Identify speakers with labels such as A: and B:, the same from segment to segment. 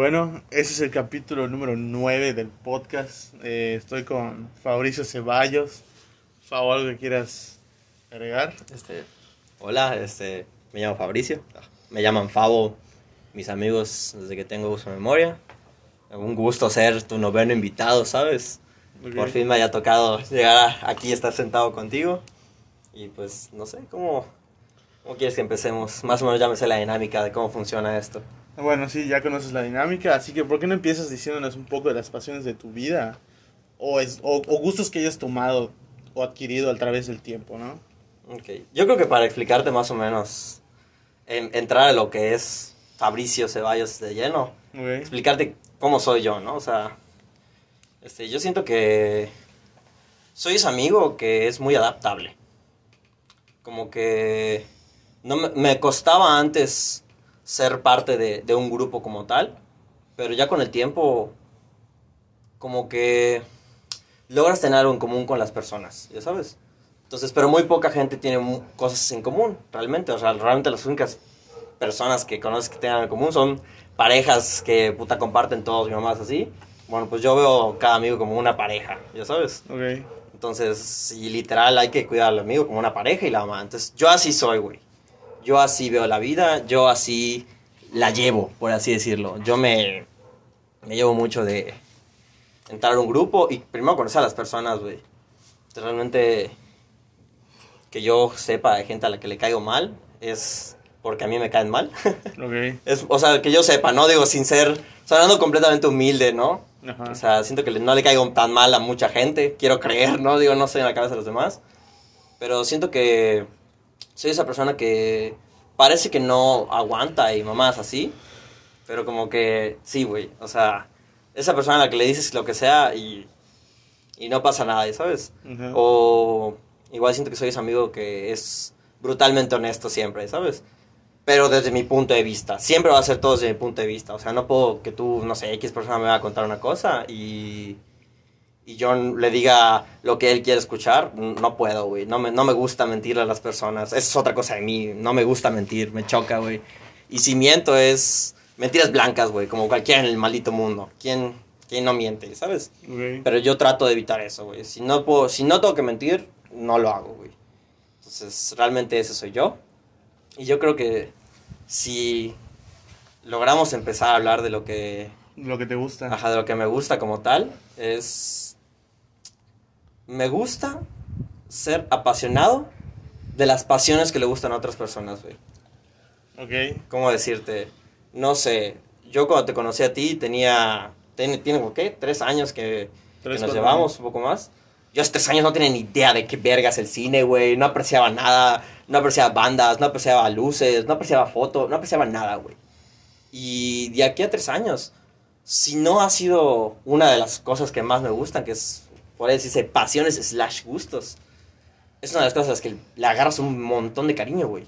A: Bueno, ese es el capítulo número 9 del podcast. Eh, estoy con Fabricio Ceballos. Favor, algo que quieras agregar.
B: Este, hola, este, me llamo Fabricio. Me llaman Favo, mis amigos desde que tengo uso de memoria. Un gusto ser tu noveno invitado, ¿sabes? Por fin me haya tocado llegar a- aquí y estar sentado contigo. Y pues, no sé, ¿cómo, ¿cómo quieres que empecemos? Más o menos ya me sé la dinámica de cómo funciona esto.
A: Bueno, sí, ya conoces la dinámica, así que ¿por qué no empiezas diciéndonos un poco de las pasiones de tu vida? O, es, o, o gustos que hayas tomado o adquirido a través del tiempo, ¿no?
B: Ok, yo creo que para explicarte más o menos, en- entrar a lo que es Fabricio Ceballos de lleno, explicarte cómo soy yo, ¿no? O sea, este, yo siento que soy ese amigo que es muy adaptable. Como que no me, me costaba antes ser parte de, de un grupo como tal, pero ya con el tiempo, como que logras tener algo en común con las personas, ya sabes. Entonces, pero muy poca gente tiene cosas en común, realmente. O sea, realmente las únicas personas que conoces que tengan en común son parejas que puta comparten todos y mamás así. Bueno, pues yo veo cada amigo como una pareja, ya sabes.
A: Ok.
B: Entonces, y literal hay que cuidar al amigo como una pareja y la mamá. Entonces, yo así soy, güey. Yo así veo la vida, yo así la llevo, por así decirlo. Yo me, me llevo mucho de entrar a un grupo y primero conocer a las personas, güey. Realmente que yo sepa de gente a la que le caigo mal es porque a mí me caen mal.
A: Ok.
B: Es, o sea, que yo sepa, ¿no? Digo, sin ser, sonando completamente humilde, ¿no?
A: Ajá.
B: O sea, siento que no le caigo tan mal a mucha gente, quiero creer, ¿no? Digo, no estoy en la cabeza de los demás, pero siento que soy esa persona que parece que no aguanta y mamás así, pero como que sí, güey, o sea, esa persona a la que le dices lo que sea y, y no pasa nada, ¿sabes?
A: Ajá.
B: O igual siento que soy ese amigo que es brutalmente honesto siempre, ¿sabes? Pero desde mi punto de vista. Siempre va a ser todo desde mi punto de vista. O sea, no puedo que tú, no sé, X persona me va a contar una cosa y, y yo le diga lo que él quiere escuchar. No puedo, güey. No me, no me gusta mentirle a las personas. Esa es otra cosa de mí. No me gusta mentir, me choca, güey. Y si miento es mentiras blancas, güey, como cualquiera en el maldito mundo. ¿Quién, quién no miente, sabes? Pero yo trato de evitar eso, güey. Si no, puedo, si no tengo que mentir, no lo hago, güey. Entonces, realmente ese soy yo. Y yo creo que si logramos empezar a hablar de lo que,
A: Lo que te gusta.
B: ajá, de lo que me gusta como tal, es... Me gusta ser apasionado de las pasiones que le gustan a otras personas, güey.
A: Ok.
B: ¿Cómo decirte? No sé, yo cuando te conocí a ti tenía, tiene, tiene ¿qué? Tres años que,
A: Tres,
B: que nos llevamos, un poco más. Yo hace tres años no tenía ni idea de qué vergas el cine, güey. No apreciaba nada, no apreciaba bandas, no apreciaba luces, no apreciaba fotos, no apreciaba nada, güey. Y de aquí a tres años, si no ha sido una de las cosas que más me gustan, que es, por decirse, pasiones slash gustos, es una de las cosas que le agarras un montón de cariño, güey.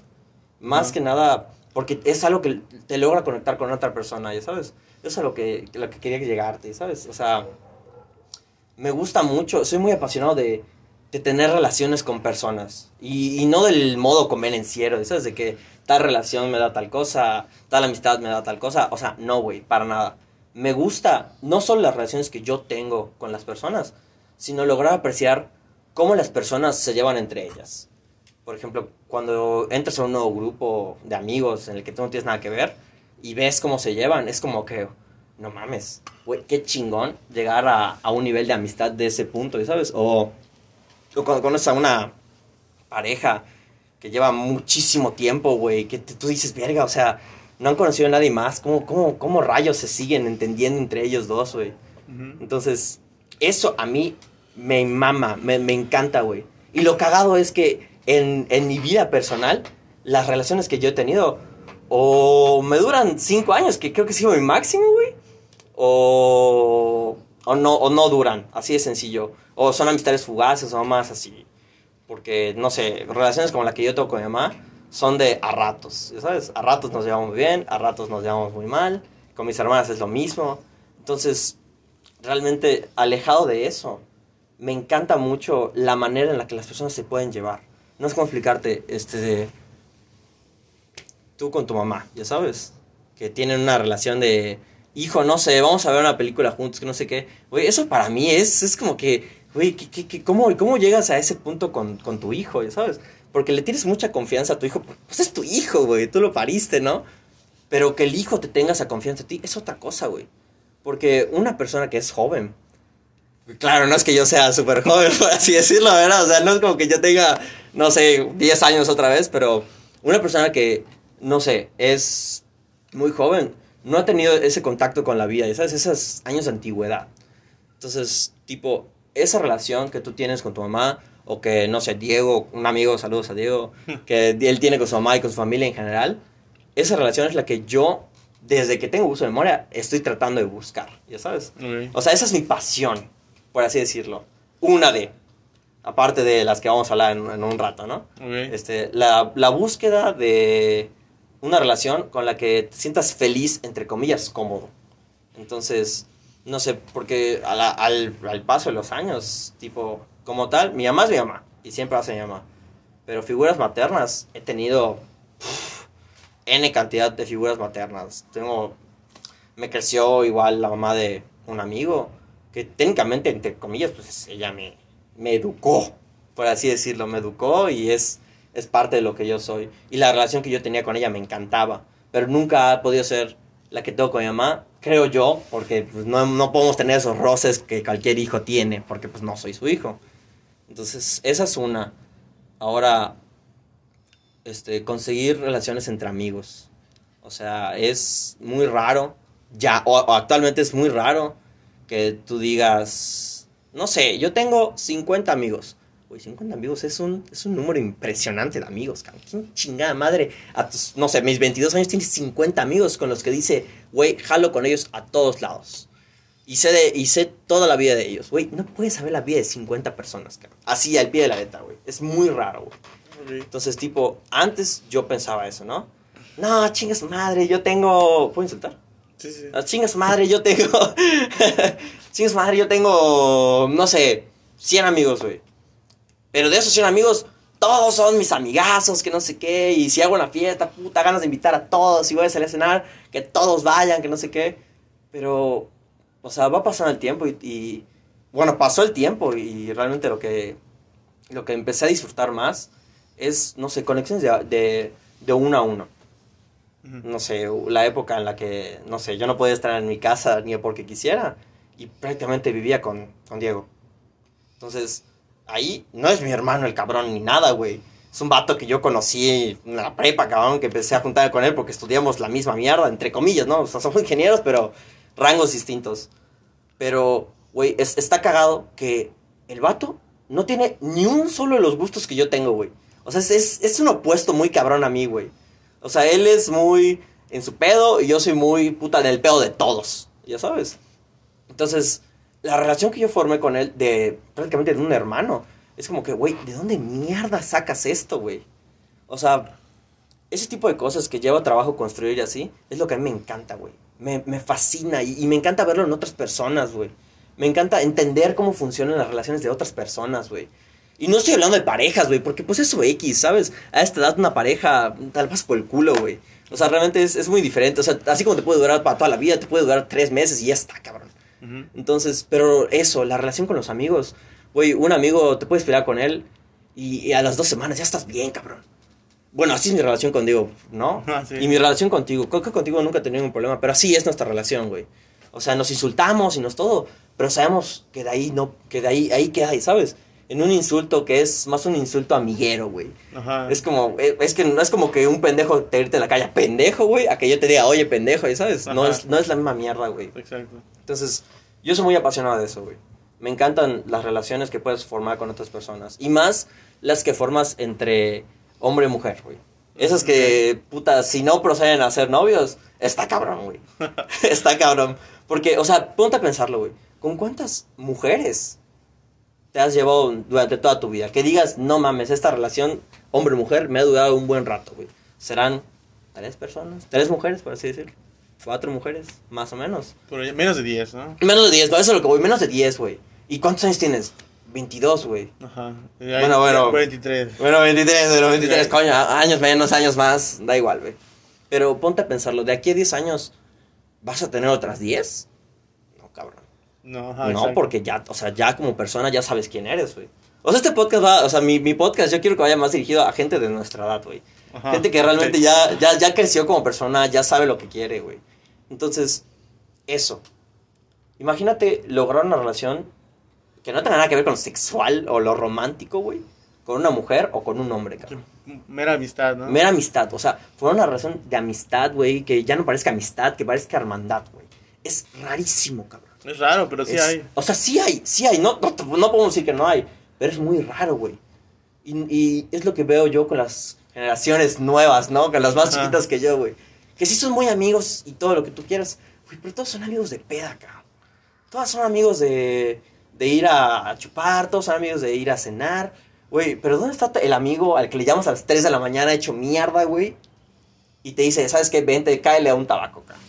B: Más
A: Ajá.
B: que nada, porque es algo que te logra conectar con otra persona, ya sabes. Eso es a lo que, lo que quería llegarte, ¿sabes? O sea, me gusta mucho, soy muy apasionado de, de tener relaciones con personas. Y, y no del modo convenenciero, ¿sabes? De que tal relación me da tal cosa, tal amistad me da tal cosa. O sea, no, güey, para nada. Me gusta no solo las relaciones que yo tengo con las personas, sino lograr apreciar cómo las personas se llevan entre ellas. Por ejemplo, cuando entras a un nuevo grupo de amigos en el que tú no tienes nada que ver y ves cómo se llevan, es como que, no mames, güey, qué chingón llegar a, a un nivel de amistad de ese punto, ¿sabes? O, o cuando conoces a una pareja que lleva muchísimo tiempo, güey, que te- tú dices, verga, o sea, no han conocido a nadie más, ¿cómo, cómo, cómo rayos se siguen entendiendo entre ellos dos, güey? Entonces, eso a mí me mama, me, me encanta, güey. Y lo cagado es que en, en mi vida personal, las relaciones que yo he tenido, o me duran cinco años, que creo que ha sido mi máximo, güey, o, o, no, o no duran, así de sencillo. O son amistades fugaces o más así. Porque, no sé, relaciones como la que yo tengo con mi mamá son de a ratos, ¿sabes? A ratos nos llevamos bien, a ratos nos llevamos muy mal. Con mis hermanas es lo mismo. Entonces, realmente alejado de eso, me encanta mucho la manera en la que las personas se pueden llevar. No es como explicarte, este, tú con tu mamá, ya sabes, que tienen una relación de hijo, no sé, vamos a ver una película juntos, que no sé qué. Güey, eso para mí es, es como que, güey, ¿qué, qué, qué- cómo, ¿cómo llegas a ese punto con, con tu hijo, sabes? Porque le tienes mucha confianza a tu hijo, pues es tu hijo, güey, tú lo pariste, ¿no? Pero que el hijo te tenga esa confianza en ti es otra cosa, güey. Porque una persona que es joven, claro, no es que yo sea súper joven, por así decirlo, ¿verdad? O sea, no es como que yo tenga, no sé, 10 años otra vez, pero una persona que, no sé, es muy joven, no ha tenido ese contacto con la vida, ya ¿sabes? Esos años de antigüedad. Entonces, tipo, esa relación que tú tienes con tu mamá, o que, no sé, Diego, un amigo, saludos a Diego, que él tiene con su mamá y con su familia en general, esa relación es la que yo, desde que tengo uso de memoria, estoy tratando de buscar, ya sabes. O sea, esa es mi pasión, por así decirlo. Una de, aparte de las que vamos a hablar en, en un rato, ¿no?
A: Ok.
B: Este, la, la búsqueda de una relación con la que te sientas feliz, entre comillas, cómodo. Entonces, no sé, porque a la- al, al paso de los años, tipo, como tal, mi mamá es mi mamá, y siempre va a ser mi mamá. Pero figuras maternas, he tenido uf, N cantidad de figuras maternas. Tengo, me creció igual la mamá de un amigo, que técnicamente, entre comillas, pues ella me, me educó, por así decirlo, me educó y es, es parte de lo que yo soy. Y la relación que yo tenía con ella me encantaba, pero nunca ha podido ser la que tengo con mi mamá, creo yo, porque pues, no, no podemos tener esos roces que cualquier hijo tiene, porque pues no soy su hijo. Entonces, esa es una. Ahora, este, conseguir relaciones entre amigos. O sea, es muy raro, ya, o, o actualmente es muy raro que tú digas, no sé, yo tengo 50 amigos. Güey, 50 amigos es un, es un número impresionante de amigos, cabrón. ¿Quién chingada madre? A tus, no sé, mis 22 años tienes 50 amigos con los que dice, güey, jalo con ellos a todos lados. Y sé, de, y sé toda la vida de ellos, güey. No puedes saber la vida de 50 personas, cabrón. Así, al pie de la letra, güey. Es muy raro, güey. Entonces, tipo, antes yo pensaba eso, ¿no? No, chinga su madre, yo tengo... ¿Puedo insultar?
A: Sí, sí.
B: Ah, chinga su madre, yo tengo... chinga su madre, yo tengo, no sé, 100 amigos, güey. Pero de esos 100 amigos, todos son mis amigazos, que no sé qué. Y si hago una fiesta, puta, ganas de invitar a todos. Si voy a salir a cenar, que todos vayan, que no sé qué. Pero, o sea, va pasando el tiempo y... bueno, pasó el tiempo y realmente lo que, lo que empecé a disfrutar más es, no sé, conexiones de, de uno a uno No sé, la época en la que, no sé, yo no podía estar en mi casa ni porque quisiera y prácticamente vivía con, con Diego. Entonces, ahí no es mi hermano el cabrón ni nada, güey. Es un vato que yo conocí en la prepa, cabrón, que empecé a juntar con él porque estudiamos la misma mierda, entre comillas, ¿no? O sea, somos ingenieros, pero rangos distintos. Pero, güey, es- está cagado que el vato no tiene ni un solo de los gustos que yo tengo, güey. O sea, es, es, es un opuesto muy cabrón a mí, güey. O sea, él es muy en su pedo y yo soy muy puta en el pedo de todos, ya sabes. Entonces, la relación que yo formé con él de prácticamente de un hermano, es como que, güey, ¿de dónde mierda sacas esto, güey? O sea, ese tipo de cosas que lleva trabajo construir y así, es lo que a mí me encanta, güey. Me, me fascina y, y me encanta verlo en otras personas, güey. Me encanta entender cómo funcionan las relaciones de otras personas, güey. Y no estoy hablando de parejas, güey, porque pues eso X, ¿sabes? A esta edad una pareja tal vez por el culo, güey. O sea, realmente es, es muy diferente. O sea, así como te puede durar para toda la vida, te puede durar tres meses y ya está, cabrón.
A: Ujú.
B: Entonces, pero eso, la relación con los amigos. Güey, un amigo, te puedes pelear con él y, y a las dos semanas ya estás bien, cabrón. Bueno, así es mi relación con Diego, ¿no?
A: Ah, sí.
B: Y mi relación contigo. Creo que contigo nunca he tenido ningún problema, pero así es nuestra relación, güey. O sea, nos insultamos y nos todo, pero sabemos que de ahí no, que de ahí, ahí queda, ¿sabes? En un insulto que es más un insulto amiguero, güey.
A: Ajá.
B: Es como, eh, es que no es como que un pendejo te grite en la calle, pendejo, güey, a que yo te diga, oye, pendejo, ¿y ¿sabes? No es, no es la misma mierda, güey.
A: Exacto.
B: Entonces, yo soy muy apasionado de eso, güey. Me encantan las relaciones que puedes formar con otras personas. Y más las que formas entre hombre y mujer, güey. Esas que, puta, si no proceden a ser novios, está cabrón, güey. está cabrón. Porque, o sea, ponte a pensarlo, güey. ¿Con cuántas mujeres te has llevado durante toda tu vida? Que digas, no mames, esta relación hombre-mujer me ha durado un buen rato, güey. Serán tres personas, tres mujeres, por así decirlo. Cuatro mujeres, más o menos.
A: Ahí- menos de 10, ¿no?
B: Menos de 10, no, eso es lo que voy. Menos de 10, güey. ¿Y cuántos años tienes? 22, güey.
A: Ajá.
B: Bueno, bueno.
A: 23.
B: Bueno, 23, bueno, 23,
A: Ok.
B: coño. Años menos, años más. Da igual, güey. Pero ponte a pensarlo. De aquí a 10 años, ¿vas a tener otras 10? No, cabrón.
A: No, ajá,
B: no,
A: exacto.
B: porque ya, o sea, ya como persona ya sabes quién eres, güey. O sea, este podcast va, o sea, mi, mi podcast yo quiero que vaya más dirigido a gente de nuestra edad, güey. Gente que realmente ya, ya, ya creció como persona, ya sabe lo que quiere, güey. Entonces, eso. Imagínate lograr una relación que no tenga nada que ver con lo sexual o lo romántico, güey. Con una mujer o con un hombre, cabrón.
A: Mera amistad, ¿no?
B: Mera amistad, o sea, fue una relación de amistad, güey, que ya no parezca amistad, que parezca hermandad, güey. Es rarísimo, cabrón.
A: Es raro, pero sí
B: Es-
A: hay.
B: O sea, sí hay, sí hay. No, no, no podemos decir que no hay. Pero es muy raro, güey. Y, y es lo que veo yo con las generaciones nuevas, ¿no? Con las más
A: Ajá.
B: chiquitas que yo, güey. Que sí son muy amigos y todo lo que tú quieras. Güey, pero todos son amigos de peda, cabrón. Todos son amigos de, de ir a, a chupar, todos son amigos de ir a cenar. Güey, pero ¿dónde está el amigo al que le llamas a las 3 de la mañana hecho mierda, güey? Y te dice, ¿sabes qué? Vente, cáele a un tabaco, cabrón.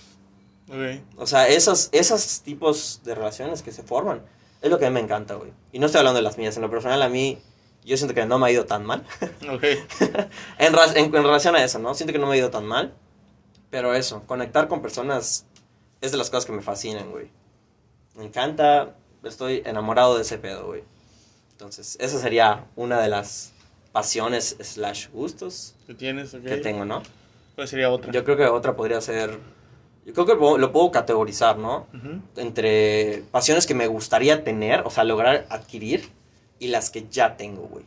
B: O sea, esos, esos tipos de relaciones que se forman es lo que a mí me encanta, güey. Y no estoy hablando de las mías. En lo personal, a mí, yo siento que no me ha ido tan mal.
A: Ok.
B: en, en- en relación a eso, ¿no? Siento que no me ha ido tan mal. Pero eso, conectar con personas es de las cosas que me fascinan, güey. Me encanta. Estoy enamorado de ese pedo, güey. Entonces, esa sería una de las pasiones slash gustos
A: ¿Qué tienes? Ok.
B: que tengo, ¿no?
A: ¿Cuál sería otra?
B: Yo creo que otra podría ser... Yo creo que lo- lo puedo categorizar, ¿no?
A: Ujú.
B: entre pasiones que me gustaría tener, o sea, lograr adquirir, y las que ya tengo, güey.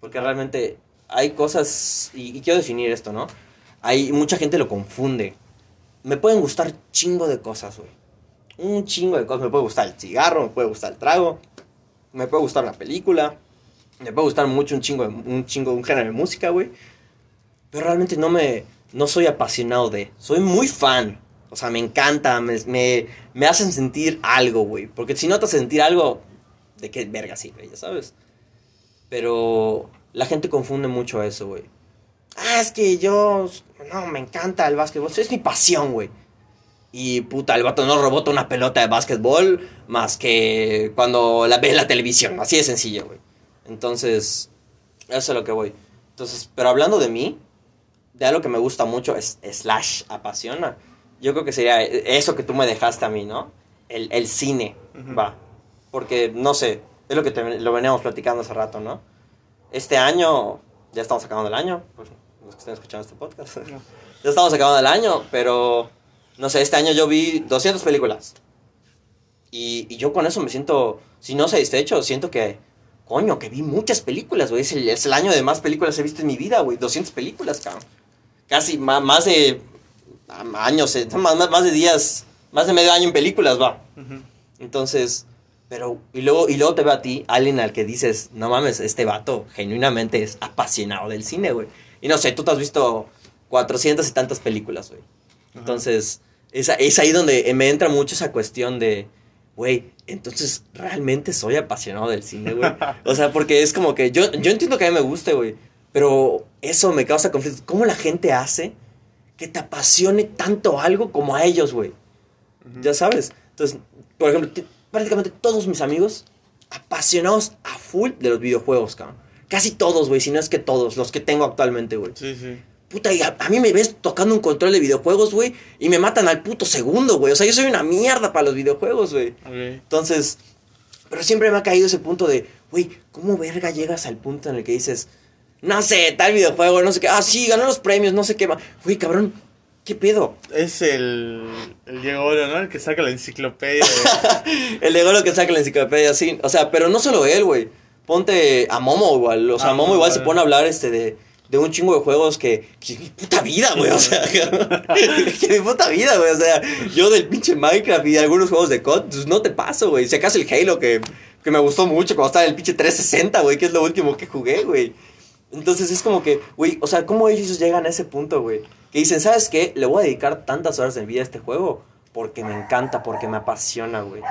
B: Porque realmente hay cosas, y, y quiero definir esto, ¿no? Hay mucha gente lo confunde. Me pueden gustar chingo de cosas, güey. Un chingo de cosas. Me puede gustar el cigarro, me puede gustar el trago, me puede gustar una película, me puede gustar mucho un chingo, de- un chingo, un género de música, güey. Pero realmente no me, no soy apasionado de. Soy muy fan. O sea, me encanta, me, me, hacen sentir algo, güey. Porque si no te sentir algo, ¿de qué verga güey? Ya sabes. Pero la gente confunde mucho eso, güey. Ah, es que yo, no, me encanta el básquetbol. Es mi pasión, güey. Y puta, el vato no rebota una pelota de básquetbol más que cuando la ve en la televisión. Así de sencillo, güey. Entonces, eso es lo que voy. Entonces, pero hablando de mí, de algo que me gusta mucho, es slash apasiona. Yo creo que sería eso que tú me dejaste a mí, ¿no? El, el cine, va. Porque, no sé, es lo que te- lo veníamos platicando hace rato, ¿no? Este año, ya estamos acabando el año, pues, los que estén escuchando este podcast.
A: No.
B: ya estamos acabando el año, pero, no sé, este año yo vi 200 películas. Y, y yo con eso me siento, si no satisfecho, siento que, coño, que vi muchas películas, güey. Es el, es el año de más películas que he visto en mi vida, güey. 200 películas, cabrón. Casi más, de años, eh, más, más- de días, más de medio año en películas, va.
A: Ujú.
B: Entonces, pero, y luego, y luego te veo a ti, alguien al que dices, no mames, este vato genuinamente es apasionado del cine, güey. Y no sé, tú te has visto 400 y tantas películas, güey. Entonces, es, es ahí donde me entra mucho esa cuestión de, güey, entonces realmente soy apasionado del cine, güey. O sea, porque es como que yo, yo entiendo que a mí me guste, güey, pero eso me causa conflicto. ¿Cómo la gente hace que te apasione tanto algo como a ellos, güey? Ya sabes. Entonces, por ejemplo, prácticamente todos mis amigos apasionados a full de los videojuegos, cabrón. Casi todos, güey, si no es que todos, los que tengo actualmente, güey.
A: Sí, sí.
B: Puta, y a, a mí me ves tocando un control de videojuegos, güey, y me matan al puto segundo, güey. O sea, yo soy una mierda para los videojuegos, güey. Entonces, pero siempre me ha caído ese punto de, güey, ¿cómo verga llegas al punto en el que dices, no sé, tal videojuego, no sé qué, ah, sí, ganó los premios, no sé qué más. Güey, cabrón, ¿qué pedo?
A: Es el, el Diego Oro, ¿no? El que saca la enciclopedia.
B: El de lo que saca la enciclopedia, sí. O sea, pero no solo él, güey. Ponte a Momo igual. O sea,
A: Ah,
B: Momo igual se pone a hablar este de, de un chingo de juegos que, que mi puta vida, güey. O sea, que mi puta vida, güey. O sea, yo del pinche Minecraft y de algunos juegos de COD, pues no te paso, güey. Si acaso el Halo que, que me gustó mucho cuando estaba en el pinche 360, güey, que es lo último que jugué, güey. Entonces es como que, güey, o sea, ¿cómo ellos llegan a ese punto, güey? Que dicen, ¿sabes qué? Le voy a dedicar tantas horas de mi vida a este juego porque me encanta, porque me apasiona, güey.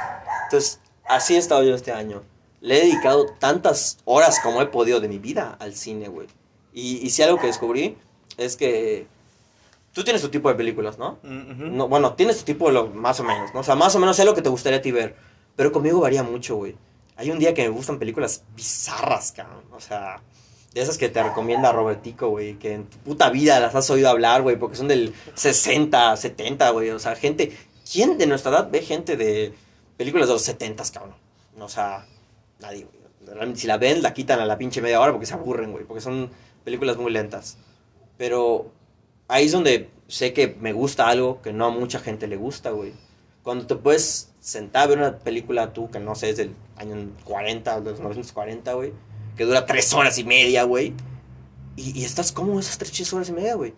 B: Entonces, así he estado yo este año. Le he dedicado tantas horas como he podido de mi vida al cine, güey. Y, y si algo que descubrí es que tú tienes tu tipo de películas, ¿no? No, bueno, tienes tu tipo de lo, más o menos, ¿no? O sea, más o menos sé lo que te gustaría a ti ver. Pero conmigo varía mucho, güey. Hay un día que me gustan películas bizarras, cabrón. O sea, de esas que te recomienda Robertico, güey. Que en tu puta vida las has oído hablar, güey. Porque son del 60, 70, güey. O sea, gente ¿quién de nuestra edad ve gente de películas de los 70, cabrón? O sea, nadie, güey. Realmente, si la ven, la quitan a la pinche media hora porque se aburren, güey. Porque son películas muy lentas. Pero ahí es donde sé que me gusta algo que no a mucha gente le gusta, güey. Cuando te puedes sentar a ver una película tú que no sé, es del año 40, de los 1940, güey. Que dura tres horas y media, güey. Y, y estás como esas tres horas y media, güey.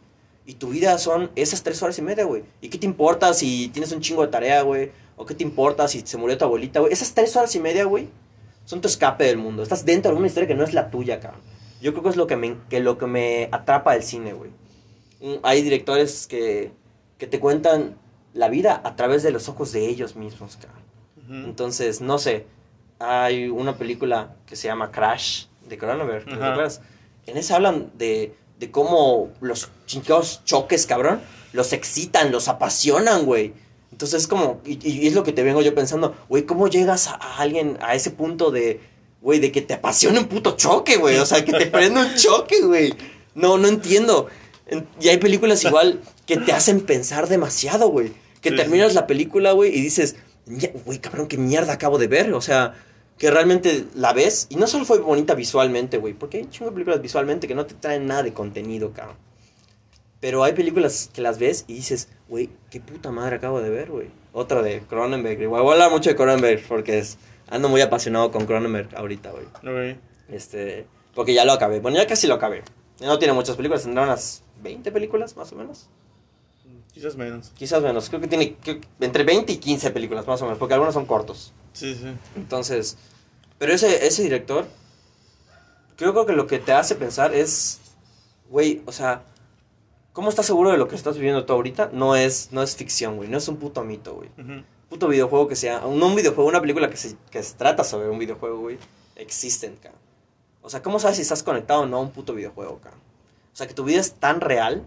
B: Y tu vida son esas tres horas y media, güey. ¿Y qué te importa si tienes un chingo de tarea, güey? ¿O qué te importa si se murió tu abuelita, güey? Esas tres horas y media, güey, son tu escape del mundo. Estás dentro de una historia que no es la tuya, cabrón. Yo creo que es lo que me, que lo que me atrapa del cine, güey. Mm, Hay directores que, que te cuentan la vida a través de los ojos de ellos mismos, cabrón. Entonces, no sé, hay una película que se llama Crash de Cronenberg, ¿te
A: Ajá.
B: acuerdas? En esa hablan de, de cómo los chingados choques, cabrón, los excitan, los apasionan, güey. Entonces es como, y, y es lo que te vengo yo pensando, güey, ¿cómo llegas a, a alguien a ese punto de, güey, de que te apasione un puto choque, güey? O sea, que te prenda un choque, güey. No, no entiendo. En- Y hay películas igual que te hacen pensar demasiado, güey. Que
A: Sí,
B: terminas la película, güey, y dices, "Mie- güey, cabrón, qué mierda acabo de ver. O sea, que realmente la ves y no solo fue bonita visualmente, güey, porque hay chingo de películas visualmente que no te traen nada de contenido, cabrón. Pero hay películas que las ves y dices, güey, qué puta madre acabo de ver, güey. Otra de Cronenberg. Igual voy a hablar mucho de Cronenberg porque es, ando muy apasionado con Cronenberg ahorita, güey.
A: Ok.
B: Este, porque ya lo acabé. Bueno, ya casi lo acabé. No tiene muchas películas, tendrá unas 20 películas más o menos.
A: Quizás menos.
B: Quizás menos, creo que tiene creo entre 20 y 15 películas más o menos, porque algunos son cortos.
A: Sí, sí.
B: Entonces, pero ese, ese director, creo que lo que te hace pensar es, güey, o sea, ¿cómo estás seguro de lo que estás viviendo tú ahorita? No es, no es ficción, güey, no es un puto mito, güey.
A: Ujú.
B: Puto videojuego que sea, no un videojuego, una película que se, que se trata sobre un videojuego, güey, existen, cabrón. O sea, ¿cómo sabes si estás conectado o no a un puto videojuego, cabrón? O sea, que tu vida es tan real,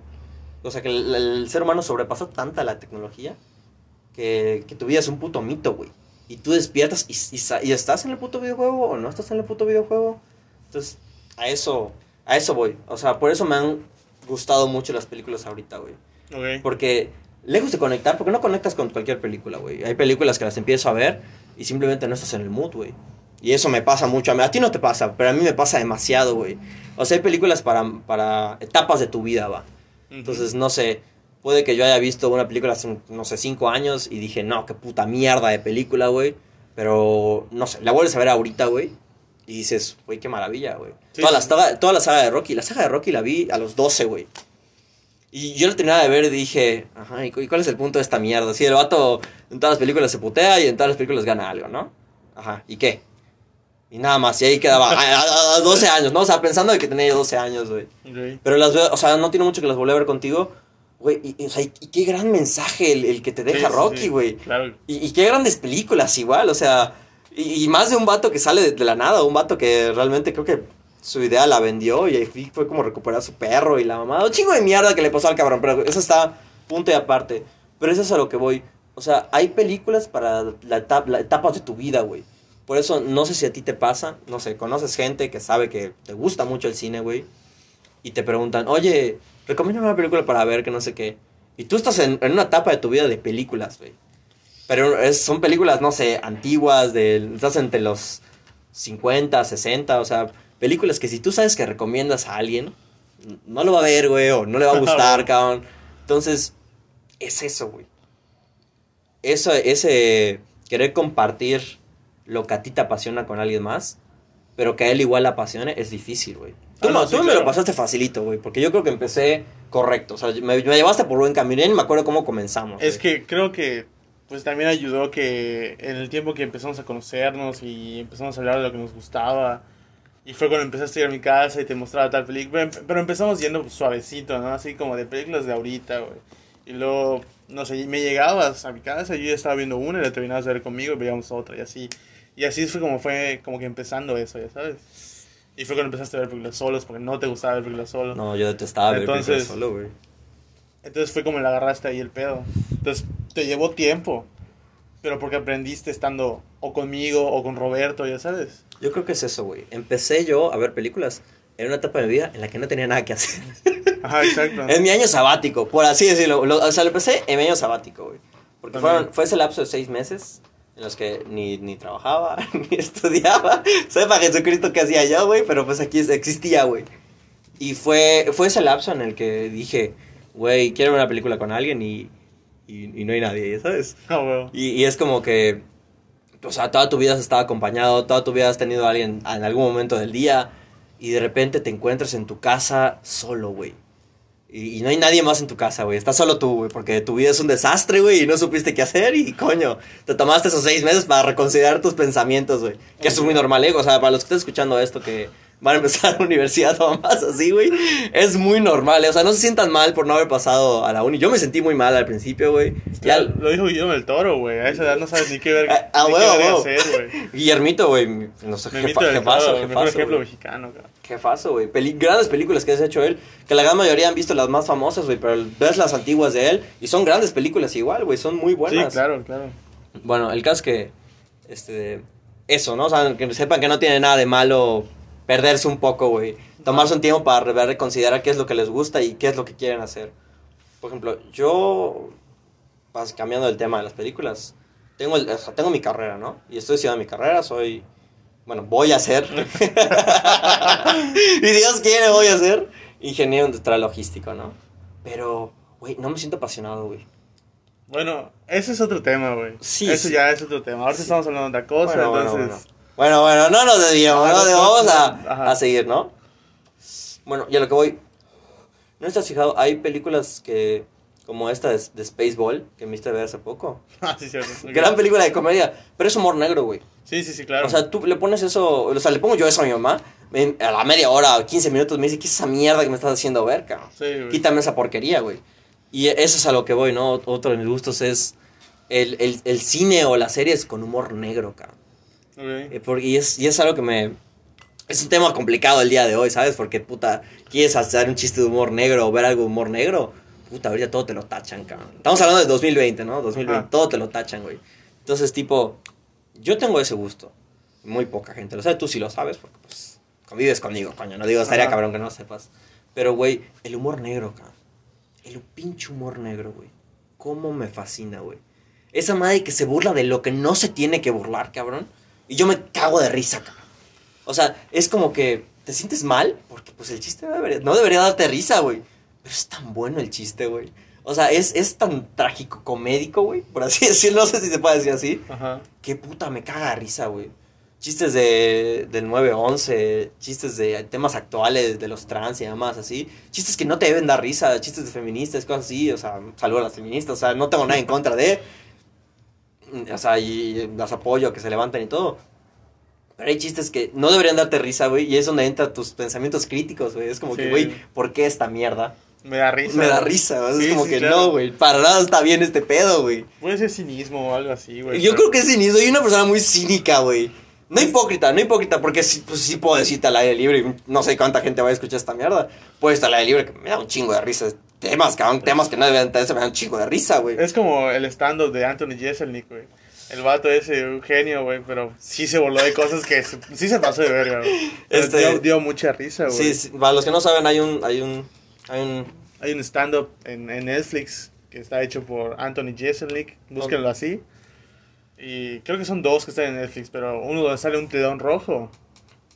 B: o sea, que el, el ser humano sobrepasó tanta la tecnología que, que tu vida es un puto mito, güey. Y tú despiertas y, y estás en el puto videojuego o no estás en el puto videojuego. Entonces, a eso, a eso voy. O sea, por eso me han gustado mucho las películas ahorita, güey.
A: Ok.
B: Porque lejos de conectar, porque no conectas con cualquier película, güey. Hay películas que las empiezo a ver y simplemente no estás en el mood, güey. Y eso me pasa mucho. A, mí, a ti no te pasa, pero a mí me pasa demasiado, güey. O sea, hay películas para, para etapas de tu vida, va. Entonces, no sé, puede que yo haya visto una película hace, no sé, cinco años y dije, no, qué puta mierda de película, güey. Pero, no sé, la vuelves a ver ahorita, güey. Y dices, güey, qué maravilla, güey.
A: Sí,
B: toda, la
A: sí.
B: toda la saga de Rocky, la saga de Rocky la vi a los 12, güey. Y yo la terminaba de ver y dije, ajá, ¿y cu- y cuál es el punto de esta mierda? Si el vato en todas las películas se putea y en todas las películas gana algo, ¿no? Ajá, ¿y qué? Y nada más, y ahí quedaba, a, a- a 12 años, ¿no? O sea, pensando de que tenía yo 12 años, güey. Pero las veo, o sea, no tiene mucho que las volví a ver contigo, güey. Y, y, o sea, y, qué gran mensaje el, el que te deja
A: Sí,
B: Rocky,
A: sí.
B: güey.
A: Claro.
B: Y, y qué grandes películas igual, o sea, y, más de un vato que sale de, de la nada, un vato que realmente creo que su idea la vendió y ahí fue como recuperar a su perro y la mamá. Un chingo de mierda que le pasó al cabrón, pero eso está punto y aparte. Pero eso es a lo que voy. O sea, hay películas para la etapa, las etapas de tu vida, güey. Por eso no sé si a ti te pasa, no sé, conoces gente que sabe que te gusta mucho el cine, güey, y te preguntan, oye, recomiéndame una película para ver que no sé qué. Y tú estás en, en una etapa de tu vida de películas, güey. Pero es- son películas, no sé, antiguas, de, estás entre los 50, 60, o sea, películas que si tú sabes que recomiendas a alguien, no lo va a ver, güey, o no le va a gustar, cabrón. Entonces, es eso, güey. Eso, ese querer compartir lo que a ti te apasiona con alguien más, pero que a él igual le apasione, es difícil, güey. Tú,
A: Ah, no,
B: me-
A: sí,
B: tú me
A: claro.
B: lo pasaste facilito, güey, porque yo creo que empecé correcto. O sea, me, me llevaste por buen camino y me acuerdo cómo comenzamos.
A: Es
B: güey.
A: que creo que pues también ayudó que en el tiempo que empezamos a conocernos y empezamos a hablar de lo que nos gustaba y fue cuando empezaste a ir a mi casa y te mostraba tal película, Em- pero empezamos yendo pues, suavecito, ¿no? Así como de películas de ahorita, güey. Y luego, no sé, me llegabas a mi casa, yo ya estaba viendo una y la terminabas de ver conmigo y veíamos otra y así. Y así fue como fue como que empezando eso, ya sabes. Y fue cuando empezaste a ver películas solos porque no te gustaba ver películas solos.
B: No, yo detestaba ver películas solo, güey.
A: Entonces fue como le agarraste ahí el pedo. Entonces te llevó tiempo. Pero porque aprendiste estando o conmigo o con Roberto, ya sabes.
B: Yo creo que es eso, güey. Empecé yo a ver películas en una etapa de mi vida en la que no tenía nada que hacer.
A: Ajá, exacto.
B: en mi año sabático, por así decirlo. Lo- o sea, lo empecé en mi año sabático, güey. Porque fueron, fue ese lapso de seis meses en los que ni, ni trabajaba, ni estudiaba. Sepa Jesucristo que hacía yo, güey, pero pues aquí existía, güey. Y fue, fue ese lapso en el que dije, güey, quiero ver una película con alguien y, y, y no hay nadie, ¿sabes?
A: Huevo.
B: Y, y es como que, o sea, toda tu vida has estado acompañado, toda tu vida has tenido a alguien en algún momento del día y de repente te encuentras en tu casa solo, güey. Y, y no hay nadie más en tu casa, güey. Estás solo tú, güey, porque tu vida es un desastre, güey, y no supiste qué hacer y, coño, te tomaste esos seis meses para reconsiderar tus pensamientos, güey. Que es muy normal, ¿eh? O sea, para los que estén escuchando esto que van a empezar la universidad o más así, güey, es muy normal, ¿eh? O sea, no se sientan mal por no haber pasado a la uni. Yo me sentí muy mal al principio, güey.
A: Ya lo dijo Guillermo del Toro, güey. A esa edad no sabes ni qué ver,
B: Ah, ah,
A: hacer, güey.
B: Guillermito, güey, no sé, jefa, jefazo,
A: Toro, el mejor
B: jefazo,
A: ejemplo
B: güey.
A: mexicano, cabrón.
B: Jefazo, güey. Peli- grandes películas que has hecho él, que la gran mayoría han visto las más famosas, güey, pero ves las antiguas de él y son grandes películas igual, güey, son muy buenas.
A: Sí, claro, claro.
B: Bueno, el caso es que, este, eso, ¿no? O sea, que sepan que no tiene nada de malo perderse un poco, güey. Tomarse un tiempo para re- reconsiderar qué es lo que les gusta y qué es lo que quieren hacer. Por ejemplo, yo, vas cambiando el tema de las películas, tengo, el- o sea, tengo mi carrera, ¿no? Y estoy estudiando mi carrera, soy, bueno, voy a ser, y Dios quiere, voy a ser ingeniero industrial logístico, ¿no? Pero, güey, no me siento apasionado, güey.
A: Bueno, ese es otro tema, güey.
B: Sí,
A: Eso
B: sí.
A: ya es otro tema. Ahorita
B: Sí.
A: estamos hablando de otra cosa,
B: Bueno, bueno,
A: entonces...
B: Bueno, bueno, no nos desviamos,
A: Ah,
B: ¿no?
A: no,
B: vamos a, a seguir, ¿no? Bueno, y a lo que voy. ¿No estás fijado? Hay películas que, como esta de, de Spaceball, que me viste ver hace poco.
A: Ah, sí, cierto. Ok.
B: Gran película de comedia, pero es humor negro, güey.
A: Sí, sí, sí, claro.
B: O sea, tú le pones eso, o sea, le pongo yo eso a mi mamá, a la media hora, 15 minutos, me dice, ¿qué es esa mierda que me estás haciendo ver, cabrón?
A: sí, güey.
B: Quítame esa porquería, güey. Y eso es a lo que voy, ¿no? Otro de mis gustos es el, el, el cine o las series con humor negro, cabrón.
A: Ok.
B: Eh, por- y, es, y es algo que me... Es un tema complicado el día de hoy, ¿sabes? Porque, puta, quieres hacer un chiste de humor negro o ver algo de humor negro, puta, ahorita todo te lo tachan, cabrón. Estamos hablando de 2020, ¿no? 2020,
A: Ah.
B: todo te lo tachan, güey. Entonces, tipo, yo tengo ese gusto. Muy poca gente lo sabe, tú sí lo sabes, porque, pues, convives conmigo, coño. No digo, estaría
A: Ajá.
B: cabrón que no lo sepas. Pero, güey, el humor negro, cabrón. El pinche humor negro, güey. Cómo me fascina, güey. Esa madre que se burla de lo que no se tiene que burlar, cabrón. Y yo me cago de risa, cabrón. O sea, es como que te sientes mal porque pues el chiste no debería, no debería darte risa, güey. Pero es tan bueno el chiste, güey. O sea, es, es tan trágico, comédico, güey. Por así decirlo, no sé si se puede decir así.
A: Ajá.
B: Qué puta, me caga de risa, güey. Chistes de, del 9-11, chistes de temas actuales, de los trans y demás, así. Chistes que no te deben dar risa, chistes de feministas, cosas así. O sea, saludo a las feministas, o sea, no tengo nada en contra de. O sea, y las apoyo, que se levanten y todo. Pero hay chistes que no deberían darte risa, güey, y es donde entran tus pensamientos críticos, güey. Es como que, güey, ¿por qué esta mierda?
A: Me da risa.
B: Me da risa.
A: Sí,
B: es como
A: sí,
B: que
A: claro.
B: no, güey, para nada está bien este pedo, güey.
A: Puede ser cinismo o algo así, güey.
B: Yo
A: pero-
B: creo que es cinismo. Soy una persona muy cínica, güey. No hipócrita, no hipócrita, porque sí, pues, sí puedo decirte al aire libre. No sé cuánta gente va a escuchar esta mierda. Puedo estar al aire libre que me da un chingo de risa. Temas, cabrón, temas que no deben tener, me dan un chingo de risa, güey.
A: Es como el stand-up de Anthony Jeselnik, güey. El vato ese, un genio, güey, pero sí se voló de cosas que se- sí se pasó de verga, güey.
B: Este-
A: dio, dio mucha risa, güey.
B: Sí, sí, para los que no saben, hay un. Hay un. Hay un.
A: Hay un stand-up en, en Netflix que está hecho por Anthony Jeselnik, búsquenlo así. Y creo que son dos que están en Netflix, pero uno donde sale un telón rojo.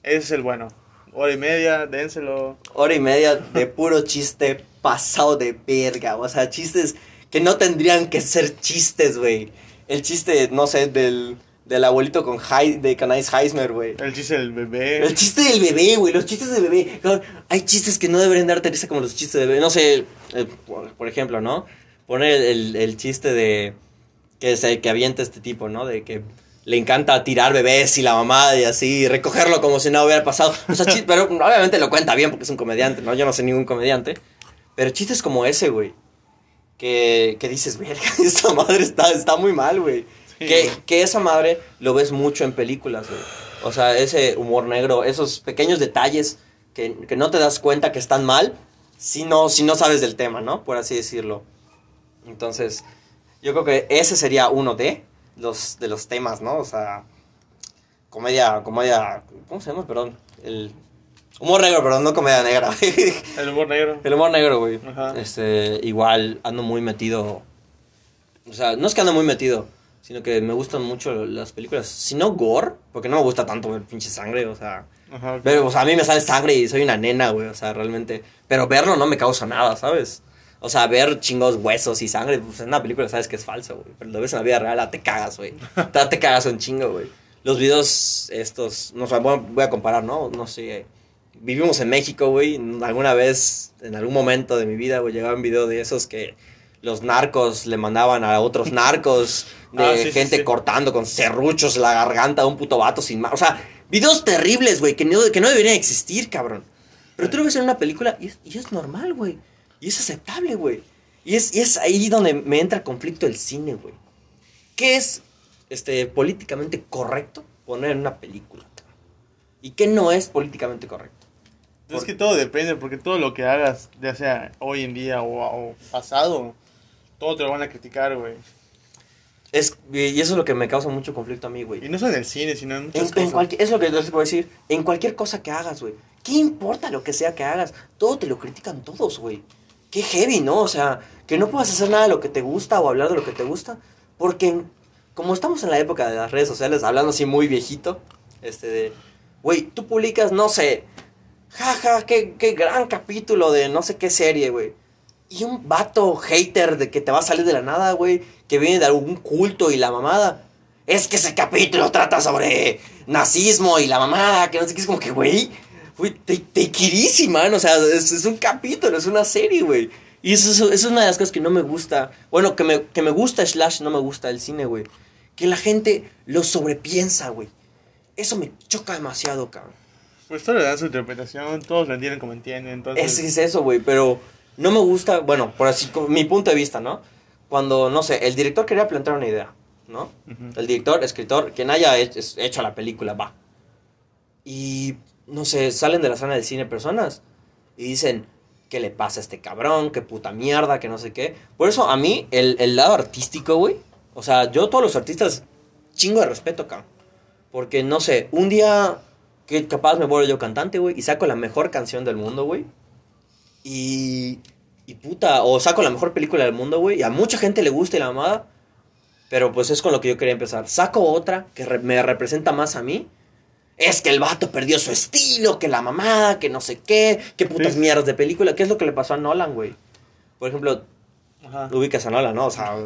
A: Ese es el bueno. Hora y media, dénselo.
B: hora y media de puro chiste pasado de verga. O sea, chistes que no tendrían que ser chistes, güey. El chiste, no sé, del, del abuelito con Hei- de Canais Heismer, güey.
A: El chiste del bebé.
B: El chiste del bebé, güey, los chistes del bebé. Hay chistes que no deberían darte risa como los chistes del bebé. No sé, eh, por, por ejemplo, ¿no? Poner el, el chiste de que se que avienta este tipo, ¿no? De que le encanta tirar bebés y la mamá y así, recogerlo como si no hubiera pasado. O sea, chis- pero obviamente lo cuenta bien porque es un comediante, ¿no? Yo no soy ningún comediante. Pero chistes como ese, güey. Que, que dices, verga, esta madre está, está muy mal, güey.
A: Sí,
B: que,
A: güey.
B: que esa madre lo ves mucho en películas, güey. O sea, ese humor negro, esos pequeños detalles que, que no te das cuenta que están mal si no, si no sabes del tema, ¿no? Por así decirlo. Entonces, yo creo que ese sería uno de los, de los temas, ¿no? O sea, comedia, comedia, ¿cómo se llama? Perdón, el humor negro, perdón, no comedia negra.
A: El humor negro.
B: el humor negro, güey.
A: Ajá.
B: Este, igual ando muy metido O sea, no es que ande muy metido, sino que me gustan mucho las películas. Si no gore, porque no me gusta tanto ver pinche sangre, o sea.
A: Ajá.
B: Pero, o sea, a mí me sale sangre y soy una nena, güey, o sea, realmente. Pero verlo no me causa nada, ¿sabes? O sea, ver chingos huesos y sangre, pues en una película sabes que es falso, güey. Pero lo ves en la vida real, ah, te cagas, güey. te, te cagas un chingo, güey. Los videos estos, no sé, voy a comparar, ¿no? No sé. Vivimos en México, güey. Alguna vez, en algún momento de mi vida, güey, llegaba un video de esos que los narcos le mandaban a otros narcos de
A: Ah, sí, sí,
B: gente
A: sí.
B: cortando con serruchos la garganta de un puto vato sin más. O sea, videos terribles, güey, que no, que no deberían existir, cabrón. Pero tú lo ves en una película y es, y es normal, güey. Y es aceptable, güey. Y es, y es ahí donde me entra el conflicto del cine, güey. ¿Qué es este, políticamente correcto poner en una película? ¿Y qué no es políticamente correcto?
A: Es que todo depende, porque todo lo que hagas, ya sea hoy en día o, o pasado, todo te lo van a criticar, güey.
B: Es, y eso es lo que me causa mucho conflicto a mí, güey.
A: Y no solo en el cine, sino en
B: En,
A: muchas
B: en
A: cosas.
B: cualquier- es lo que les puedo decir. En cualquier cosa que hagas, güey. ¿Qué importa lo que sea que hagas? Todo te lo critican todos, güey. Qué heavy, ¿no? O sea, que no puedas hacer nada de lo que te gusta o hablar de lo que te gusta. Porque como estamos en la época de las redes sociales, hablando así muy viejito, este de, güey, tú publicas, no sé, jaja, qué, qué gran capítulo de no sé qué serie, güey. Y un vato hater de que te va a salir de la nada, güey, que viene de algún culto y la mamada. Es que ese capítulo trata sobre nazismo y la mamada, que no sé qué, es como que, güey, güey, te, te quirisi, man, o sea, es, es un capítulo, es una serie, güey. Y eso, eso- es una de las cosas que no me gusta, bueno, que me, que me gusta Slash, no me gusta el cine, güey. Que la gente lo sobrepiensa, güey. Eso me choca demasiado, cabrón.
A: Pues todo le dan su interpretación, todos lo entienden como entienden, entonces...
B: Es, es eso, güey, pero no me gusta, bueno, por así, como mi punto de vista, ¿no? Cuando, no sé, el director quería plantear una idea, ¿no?
A: Ujú.
B: El director, escritor, quien haya hecho, hecho la película, va. Y, no sé, salen de la sala del cine personas y dicen, ¿qué le pasa a este cabrón? ¿Qué puta mierda? Que no sé qué. Por eso, a mí, el, el lado artístico, güey, o sea, yo todos los artistas, chingo de respeto, cabrón. Porque, no sé, un día que capaz me vuelvo yo cantante, güey, y saco la mejor canción del mundo, güey. Y, y puta, o saco la mejor película del mundo, güey, y a mucha gente le gusta y la amada. Pero pues es con lo que yo quería empezar. Saco otra que me representa más a mí. Es que el vato perdió su estilo, que la mamada, que no sé qué, que putas
A: Sí.
B: mierdas de película. ¿Qué es lo que le pasó a Nolan, güey? Por ejemplo,
A: Ajá,
B: ubicas a Nolan, ¿no? O sea,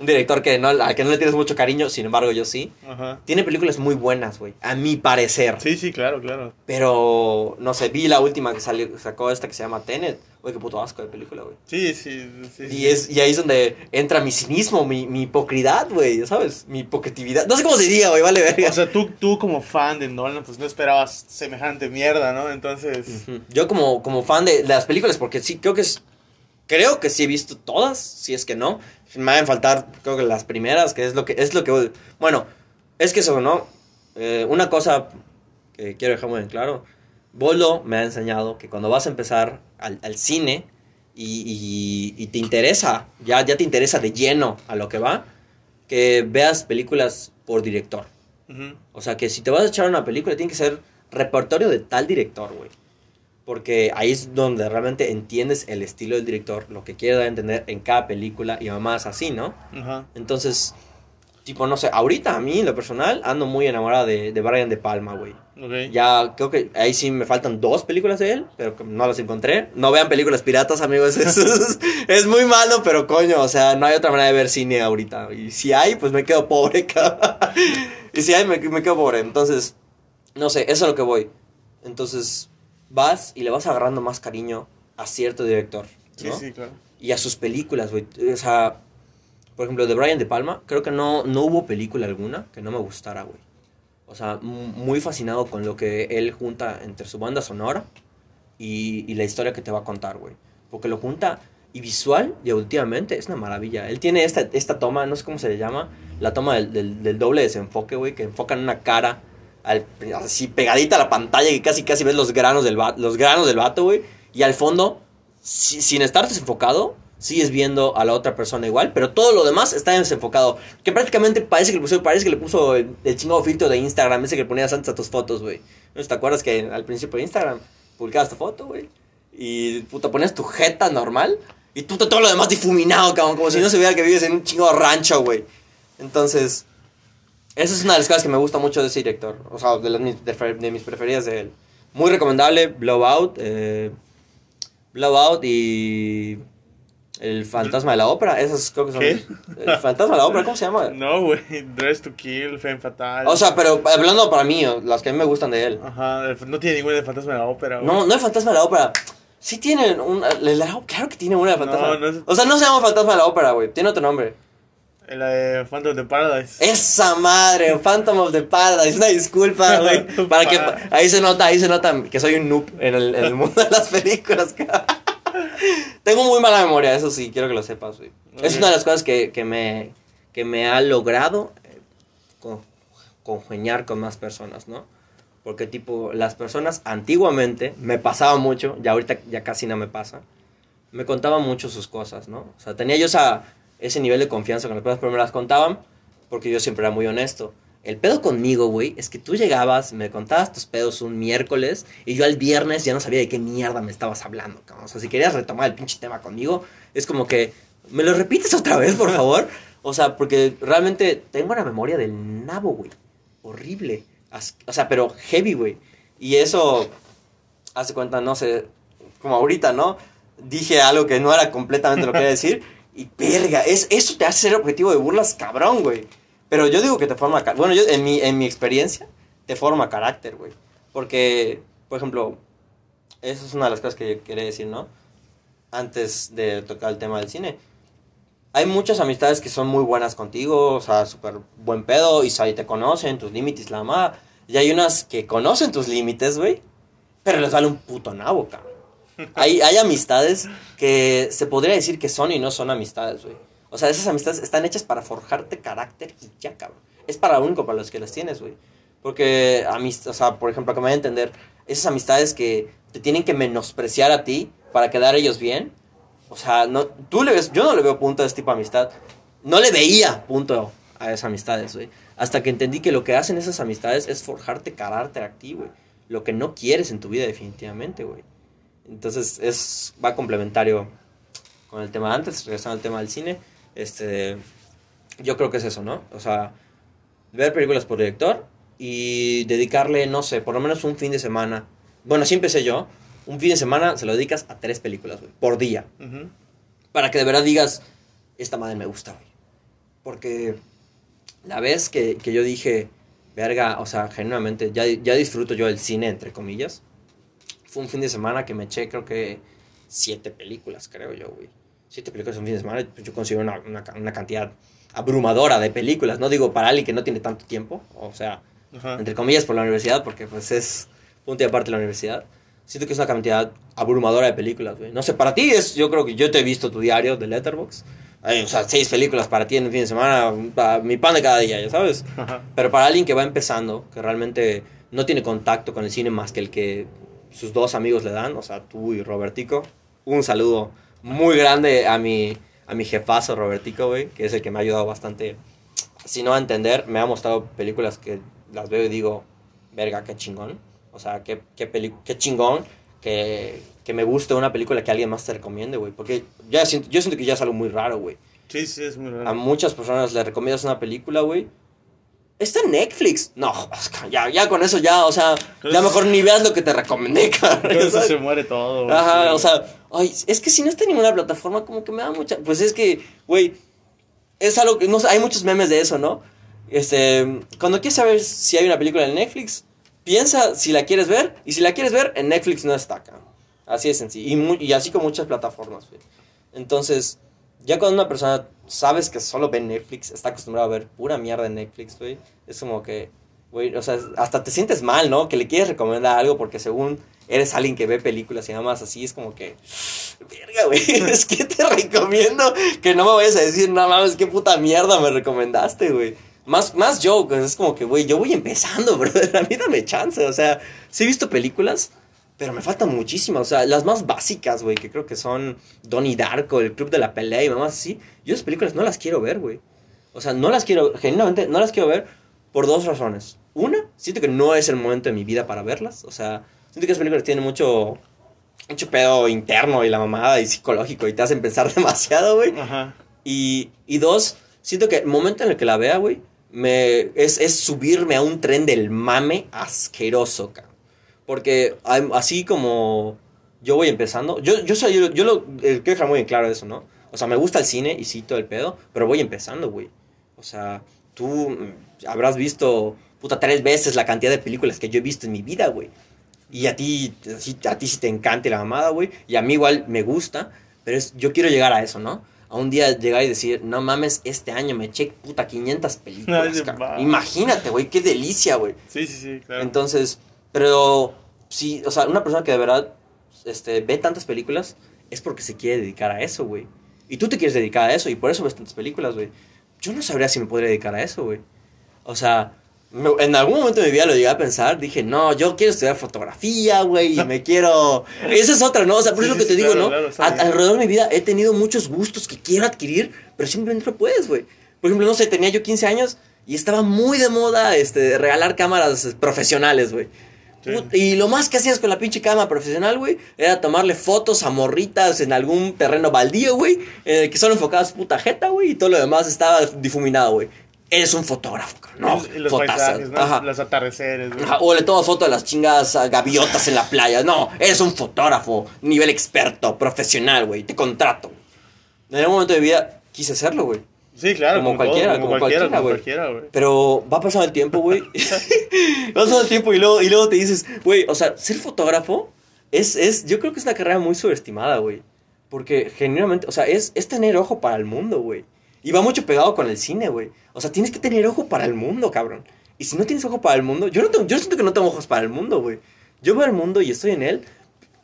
B: un director que no, al que no le tienes mucho cariño, sin embargo yo sí.
A: ajá.
B: Tiene películas muy buenas, güey, a mi parecer.
A: Sí, sí, claro, claro.
B: Pero, no sé, vi la última que salió, sacó esta que se llama Tenet. Güey, qué puto asco de película, güey.
A: Sí, sí, sí.
B: Y,
A: sí.
B: es, y ahí es donde entra mi cinismo, mi, mi hipocridad, güey, ¿sabes? Mi hipocritividad. No sé cómo se diría, güey, vale verga.
A: O sea, tú, tú como fan de Nolan, pues no esperabas semejante mierda, ¿no? Entonces...
B: Yo como, como fan de, de las películas, porque sí, creo que es... Creo que sí he visto todas, si es que no. Me van a faltar, creo que las primeras, que es lo que... Es lo que bueno, es que eso, ¿no? Eh, una cosa que quiero dejar muy en claro. Bolo me ha enseñado que cuando vas a empezar al, al cine y, y- y te interesa, ya, ya te interesa de lleno a lo que va, que veas películas por director. O sea, que si te vas a echar una película, tiene que ser repertorio de tal director, güey. Porque ahí es donde realmente entiendes el estilo del director, lo que quiere dar a entender en cada película y mamás así, ¿no? Entonces, tipo, no sé, ahorita a mí, en lo personal, ando muy enamorada de, de Brian De Palma, güey. Ya creo que ahí sí me faltan dos películas de él, pero no las encontré. No vean películas piratas, amigos. Es, es muy malo, pero coño, o sea, no hay otra manera de ver cine ahorita. Y si hay, pues me quedo pobre, cabrón. Y si hay, me, me quedo pobre. Entonces, no sé, eso es lo que voy. Entonces, vas y le vas agarrando más cariño a cierto director.
A: Sí,
B: ¿no?
A: sí, claro.
B: y a sus películas, güey. O sea, por ejemplo, de Brian De Palma, creo que no, no hubo película alguna que no me gustara, güey. O sea, muy fascinado con lo que él junta entre su banda sonora y, y la historia que te va a contar, güey. Porque lo junta y visual y auditivamente es una maravilla. Él tiene esta, esta toma, no sé cómo se le llama, la toma del, del, del doble desenfoque, güey, que enfocan una cara al- así pegadita a la pantalla y casi casi ves los granos del, va- los granos del vato, güey. Y al fondo, si- sin estar desenfocado, sigues viendo a la otra persona igual, pero todo lo demás está desenfocado. Que prácticamente parece que le puso, parece que le puso el, el chingado filtro de Instagram, ese que le ponías antes a tus fotos, güey. ¿No te acuerdas que al principio de Instagram publicabas tu foto, güey? Y puta, ponías tu jeta normal Y tú todo lo demás difuminado, como si no se viera que vives en un chingo rancho, güey. Entonces, esa es una de las cosas que me gusta mucho de ese director. O sea, de, las, de, de mis preferidas de él. Muy recomendable, Blowout. Eh, Blowout y. El fantasma de la ópera. Esos creo que son.
A: ¿Qué?
B: El fantasma de la ópera, ¿cómo se llama?
A: No, güey. Dress to Kill, Femme Fatal.
B: O sea, pero hablando para mí, las que a mí me gustan de él.
A: Ajá, no tiene ninguna de Fantasma de la Ópera, güey.
B: No, no es fantasma de la ópera. Sí tienen un. la- la- claro que tiene una de fantasma.
A: No, no es-
B: O sea, no se llama fantasma de la ópera, güey. Tiene otro nombre.
A: La de Phantom of the Paradise.
B: Esa madre, Phantom of the Paradise. Una disculpa, güey. Para que ahí se nota, ahí se nota que soy un noob en el, en el mundo de las películas. Tengo muy mala memoria, eso sí, quiero que lo sepas, güey. Es una de las cosas que, que me, que me ha logrado eh, con- congeniar con más personas, ¿no? Porque, tipo, las personas antiguamente me pasaba mucho, ya ahorita ya casi no me pasa, me contaban mucho sus cosas, ¿no? O sea, tenía yo esa, ese nivel de confianza con las personas, pero me las contaban porque yo siempre era muy honesto. El pedo conmigo, güey, es que tú llegabas, me contabas tus pedos un miércoles y yo al viernes ya no sabía de qué mierda me estabas hablando. O sea, si querías retomar el pinche tema conmigo, es como que, ¿me lo repites otra vez, por favor? O sea, porque realmente tengo una memoria del nabo, güey. Horrible. O sea, pero heavy, güey. Y eso, hace cuenta, no sé, como ahorita, ¿no? Dije algo que no era completamente lo que quería decir. Y verga, es, eso te hace ser objetivo de burlas, cabrón, güey. Pero yo digo que te forma, bueno, yo en mi, en mi experiencia, te forma carácter, güey. Porque, por ejemplo, eso es una de las cosas que yo quería decir, ¿no? Antes de tocar el tema del cine. Hay muchas amistades que son muy buenas contigo, o sea, súper buen pedo, y ahí te conocen, tus límites, la amada. Y hay unas que conocen tus límites, güey, pero les vale un puto nabo, cabrón. Hay, hay amistades que se podría decir que son y no son amistades, güey. O sea, esas amistades están hechas para forjarte carácter y ya, cabrón. Es para lo único para los que las tienes, güey. Porque, o sea, por ejemplo, que me vaya a entender, esas amistades que te tienen que menospreciar a ti para quedar ellos bien. O sea, no, tú le ves, yo no le veo punto a ese tipo de amistad. No le veía punto a esas amistades, güey. Hasta que entendí que lo que hacen esas amistades es forjarte carácter a ti, güey. Lo que no quieres en tu vida definitivamente, güey. Entonces, es, va complementario con el tema de antes, regresando al tema del cine. Este, yo creo que es eso, ¿no? O sea, ver películas por director y dedicarle, no sé, por lo menos un fin de semana. Bueno, así empecé yo. Un fin de semana se lo dedicas a tres películas, güey, por día.
A: Ujú.
B: Para que de verdad digas, esta madre me gusta, güey. Porque la vez que, que yo dije, verga, o sea, genuinamente, ya, ya disfruto yo el cine, entre comillas. Fue un fin de semana que me eché, creo que, siete películas, creo yo, güey. Siete películas en un fin de semana, pues yo considero una, una, una cantidad abrumadora de películas. No digo para alguien que no tiene tanto tiempo, o sea,
A: Ajá.
B: entre comillas por la universidad, porque pues es punto y aparte de la universidad. Siento que es una cantidad abrumadora de películas, güey. No sé, para ti es, yo creo que yo te he visto tu diario de Letterboxd. Ay, o sea, seis películas para ti en un fin de semana, mi pan de cada día, ya sabes.
A: Ajá.
B: Pero para alguien que va empezando, que realmente no tiene contacto con el cine más que el que sus dos amigos le dan, o sea, tú y Robertico, un saludo muy grande a mi, a mi jefazo Robertico, güey, que es el que me ha ayudado bastante, si no a entender, me ha mostrado películas que las veo y digo, verga, qué chingón. O sea, qué, qué, peli- qué chingón que, que me guste una película que alguien más te recomiende, güey. Porque ya siento, yo siento que ya es algo muy raro, güey.
A: Sí, sí, es muy
B: A
A: raro.
B: muchas personas le recomiendas una película, güey. Está en Netflix. No, ya, ya con eso ya, o sea, ya mejor ni veas lo que te recomendé,
A: Con
B: cabrón.
A: eso se muere todo. güey.
B: Ajá,
A: Sí.
B: o sea, ay, es que si no está en ninguna plataforma, como que me da mucha. Pues es que, güey, es algo que. No hay muchos memes de eso, ¿no? Este. Cuando quieres saber si hay una película en Netflix, piensa si la quieres ver. Y si la quieres ver, en Netflix no está acá. Así de sencillo. Y, mu- y así con muchas plataformas, güey. Entonces, ya cuando una persona sabes que solo ve Netflix, está acostumbrado a ver pura mierda en Netflix, güey. Es como que, güey, o sea, hasta te sientes mal, ¿no? Que le quieres recomendar algo porque según eres alguien que ve películas y nada más así, es como que, verga, güey, es que te recomiendo que no me vayas a decir, no mames, qué puta mierda me recomendaste, güey. Más, más yo, es como que, güey, yo voy empezando, brother, a mí dame chance, o sea, sí he visto películas, pero me faltan muchísimas, o sea, las más básicas, güey, que creo que son Donnie Darko, El Club de la Pelea y mamás así, yo esas películas no las quiero ver, güey. O sea, no las quiero, genuinamente, no las quiero ver por dos razones. Una, siento que no es el momento de mi vida para verlas, o sea, siento que esas películas tienen mucho mucho pedo interno y la mamada y psicológico y te hacen pensar demasiado, güey.
A: Ajá.
B: Y, y dos, siento que el momento en el que la vea, güey, me, es, es subirme a un tren del mame asqueroso, cabrón. Porque así como yo voy empezando, yo, yo soy, yo, yo lo, eh, quiero dejar muy en claro eso, ¿no? O sea, me gusta el cine y sí todo el pedo, pero voy empezando, güey. O sea, tú mm, habrás visto, puta, tres veces la cantidad de películas que yo he visto en mi vida, güey. Y a ti, sí- a ti sí te encanta la mamada, güey. Y a mí igual me gusta, pero es, yo quiero llegar a eso, ¿no? A un día llegar y decir, no mames, este año me eché puta 500 películas,
A: Ay.
B: Imagínate, güey, qué delicia, güey.
A: Sí, sí, sí, claro.
B: Entonces, pero sí, o sea, una persona que de verdad este, ve tantas películas es porque se quiere dedicar a eso, güey. Y tú te quieres dedicar a eso y por eso ves tantas películas, güey. Yo no sabría si me podría dedicar a eso, güey. O sea, me- en algún momento de mi vida lo llegué a pensar, dije, no, yo quiero estudiar fotografía, güey, y me quiero... Esa es otra, ¿no? O sea, por
A: Sí,
B: eso lo que te
A: sí,
B: digo,
A: claro,
B: ¿no?
A: claro,
B: A- alrededor de mi vida he tenido muchos gustos que quiero adquirir, pero simplemente no puedes, güey. Por ejemplo, no sé, tenía yo 15 años y estaba muy de moda este, regalar cámaras profesionales, güey.
A: Sí.
B: Y lo más que hacías con la pinche cámara profesional, güey, era tomarle fotos a morritas en algún terreno baldío, güey, en el que solo enfocabas puta jeta, güey, y todo lo demás estaba difuminado, güey. Eres un fotógrafo, no,
A: Y los
B: fotazas.
A: paisajes, ¿no?
B: Ajá.
A: Los atardeceres, güey.
B: Ajá, O le tomas foto de las chingadas ah, gaviotas en la playa. No, eres un fotógrafo, nivel experto, profesional, güey, te contrato. En algún momento de mi vida quise hacerlo, güey.
A: Sí, claro.
B: como cualquiera,
A: como
B: como
A: cualquiera,
B: cualquiera,
A: como
B: güey.
A: cualquiera, güey.
B: Pero va pasando el tiempo, güey. va pasando el tiempo y luego, y luego te dices, güey, o sea, ser fotógrafo es, es, yo creo que es una carrera muy subestimada, güey. Porque genuinamente, o sea, es, es tener ojo para el mundo, güey. Y va mucho pegado con el cine, güey. O sea, tienes que tener ojo para el mundo, cabrón. Y si no tienes ojo para el mundo, yo, no tengo- yo siento que no tengo ojos para el mundo, güey. Yo veo el mundo y estoy en él,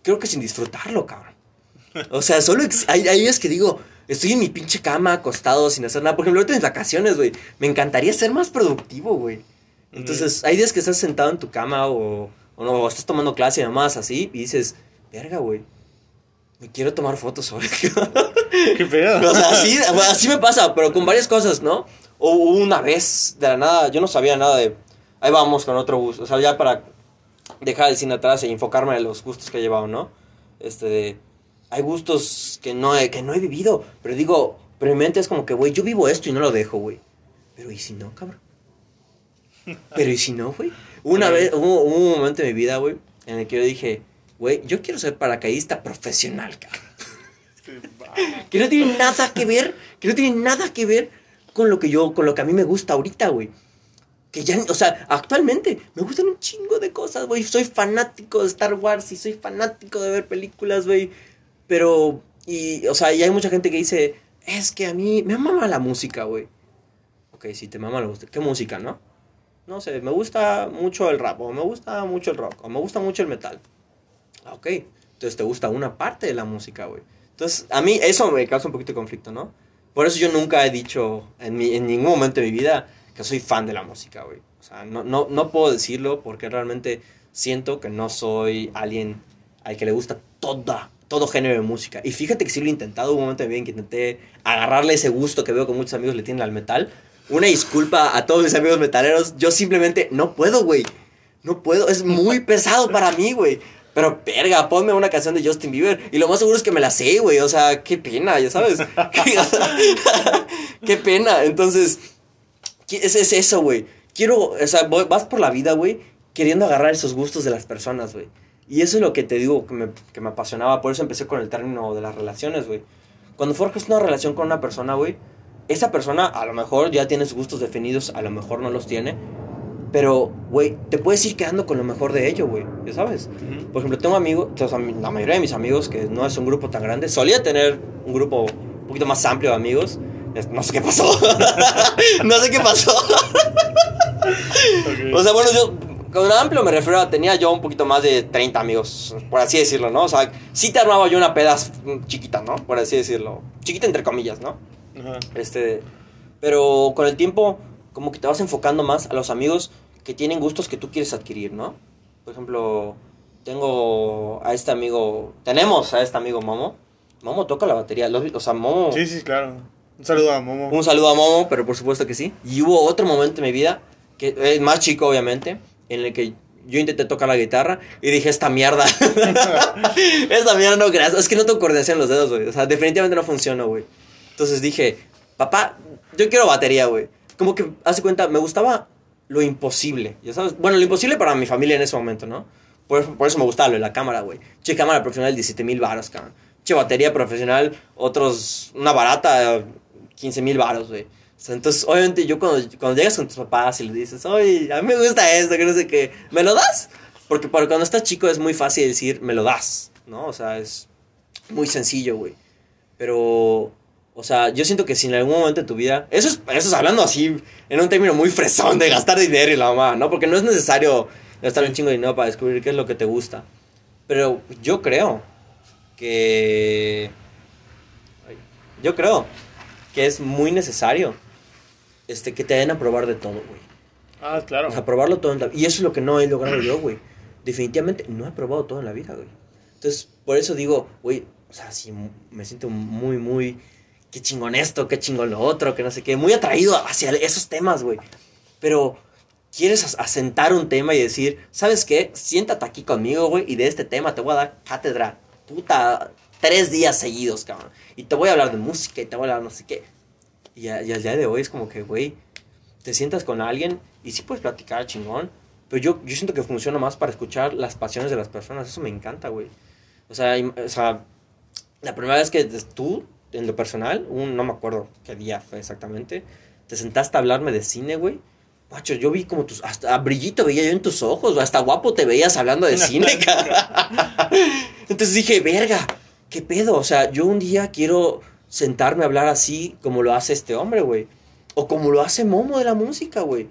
B: creo que sin disfrutarlo, cabrón. O sea, solo hay, hay días que digo, estoy en mi pinche cama acostado sin hacer nada. Por ejemplo, ahorita en vacaciones, güey. Me encantaría ser más productivo, güey. Entonces, hay días que estás sentado en tu cama o, o no, o estás tomando clase y demás así y dices, verga, güey. Me quiero tomar fotos hoy.
A: Qué pedo.
B: o sea, así, me pasa, pero con varias cosas, ¿no? O una vez, de la nada, yo no sabía nada de... Ahí vamos con otro gusto. O sea, ya para dejar el cine atrás e enfocarme en los gustos que he llevado, ¿no? Este, de- hay gustos que no he, que no he vivido, pero digo, pero mi mente es como que, güey, yo vivo esto y no lo dejo, güey. Pero ¿y si no, cabrón? Pero ¿y si no, güey? Una vez, hubo, hubo un momento en mi vida, güey, en el que yo dije, güey, yo quiero ser paracaidista profesional, cabrón. Que no tiene nada que ver, que no tiene nada que ver con lo que yo, con lo que a mí me gusta ahorita, güey. Que ya, o sea, actualmente me gustan un chingo de cosas, güey. Soy fanático de Star Wars y soy fanático de ver películas, güey. Pero, y, o sea, y hay mucha gente que dice, es que a mí me mama la música, güey. Ok, si te mama la música, ¿qué música, no? No sé, me gusta mucho el rap, o me gusta mucho el rock, o me gusta mucho el metal. Ah, Ok, entonces te gusta una parte de la música, güey. Entonces, a mí eso me causa un poquito de conflicto, ¿no? Por eso yo nunca he dicho en, mi, en ningún momento de mi vida que soy fan de la música, güey. O sea, no, no, no puedo decirlo porque realmente siento que no soy alguien al que le gusta toda, todo género de música. Y fíjate que sí lo he intentado, hubo un momento de mi vida en que intenté agarrarle ese gusto que veo que muchos amigos le tienen al metal. Una disculpa a todos mis amigos metaleros, yo simplemente no puedo, güey. No puedo, es muy pesado para mí, güey. Pero, verga, ponme una canción de Justin Bieber. Y lo más seguro es que me la sé, güey. O sea, qué pena, ya sabes. qué pena. Entonces, ¿qué- es, es eso, güey. Quiero, o sea, voy- vas por la vida, güey, queriendo agarrar esos gustos de las personas, güey. Y eso es lo que te digo que me, que me apasionaba. Por eso empecé con el término de las relaciones, güey. Cuando forjas una relación con una persona, güey, esa persona a lo mejor ya tiene sus gustos definidos, a lo mejor no los tiene. Pero, güey, te puedes ir quedando con lo mejor de ello, güey. Ya sabes.
A: Ujú.
B: Por ejemplo, tengo amigos, o sea, la mayoría de mis amigos, que no es un grupo tan grande, solía tener un grupo un poquito más amplio de amigos. No sé qué pasó. no sé qué pasó. O sea, bueno, yo con amplio me refiero a tenía yo un poquito más de 30 amigos, por así decirlo, ¿no? O sea, sí te armaba yo una pedas chiquita, ¿no? Por así decirlo. Chiquita entre comillas, ¿no?
A: Ajá.
B: Este, pero con el tiempo como que te vas enfocando más a los amigos que tienen gustos que tú quieres adquirir, ¿no? Por ejemplo, tengo a este amigo, tenemos a este amigo Momo. Momo toca la batería, lo- o sea, Momo
A: Sí, sí, claro. Un saludo a Momo.
B: un saludo a Momo, pero por supuesto que sí. Y hubo otro momento en mi vida, que es más chico obviamente, en el que yo intenté tocar la guitarra y dije, esta mierda. esta mierda no, gracias. Es que no tengo coordinación en los dedos, güey. O sea, definitivamente no funciona, güey. Entonces dije, papá, yo quiero batería, güey. Como que, hace cuenta, me gustaba lo imposible, ¿ya sabes? Bueno, lo imposible para mi familia en ese momento, ¿no? Por, eso me gustaba lo la cámara, güey. Che, cámara profesional, 17 mil baros, cabrón. Che, batería profesional, otros, una barata, 15 mil baros, güey. Entonces, obviamente, yo cuando, cuando llegas con tus papás y le dices, oye, a mí me gusta esto, que no sé qué, ¿me lo das? Porque para cuando estás chico es muy fácil decir, me lo das, ¿no? O sea, es muy sencillo, güey. Pero, o sea, yo siento que si en algún momento de tu vida, eso es, eso es hablando así, en un término muy fresón de gastar dinero y la mamá, ¿no? Porque no es necesario gastar un chingo de dinero para descubrir qué es lo que te gusta. Pero yo creo que... Yo creo que es muy necesario este, que te den a probar de todo, güey.
A: Ah, claro.
B: O sea, probarlo todo en la Y eso es lo que no he logrado yo, güey. Definitivamente no he probado todo en la vida, güey. Entonces, por eso digo, güey, o sea, sí, me siento muy, muy... Qué chingón esto, qué chingón lo otro, que no sé qué. Muy atraído hacia esos temas, güey. Pero quieres asentar un tema y decir, ¿sabes qué? Siéntate aquí conmigo, güey, y de este tema te voy a dar cátedra, puta, tres días seguidos, cabrón. Y te voy a hablar de música y te voy a hablar no sé qué. Y, a- y al día de hoy es como que, güey, te sientas con alguien y sí puedes platicar chingón, pero yo, yo siento que funciona más para escuchar las pasiones de las personas. Eso me encanta, güey. O sea, im- o sea, la primera vez que tú, en lo personal, un, no me acuerdo qué día fue exactamente, te sentaste a hablarme de cine, güey. Macho, yo vi como tus. Hasta a brillito veía yo en tus ojos, hasta guapo te veías hablando de cine, cara. Entonces dije, verga, ¿qué pedo? O sea, yo un día quiero sentarme a hablar así como lo hace este hombre, güey. O como lo hace Momo de la música, güey.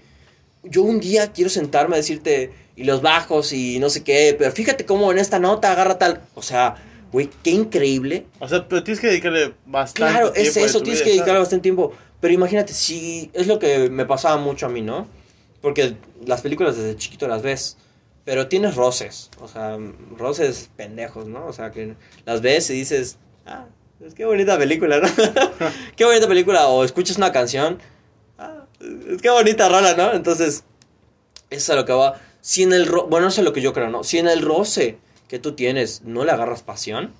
B: Yo un día quiero sentarme a decirte, y los bajos y no sé qué, pero fíjate cómo en esta nota agarra tal. O sea, güey, qué increíble
A: O sea, pero tienes que dedicarle bastante
B: Claro, es
A: tiempo de
B: eso,
A: tu
B: tienes
A: vida,
B: que dedicarle
A: ¿sabes?
B: bastante tiempo. Pero imagínate, si es lo que me pasaba mucho a mí, ¿no? Porque las películas desde chiquito las ves, pero tienes roces, o sea, roces pendejos, ¿no? O sea, que las ves y dices, ah, es qué bonita película, ¿no? qué bonita película, o escuchas una canción, ah, es qué bonita rola, ¿no? Entonces, eso es a lo que va. Si en el ro bueno, eso es lo que yo creo, ¿no? Si en el roce que tú tienes no le agarras pasión,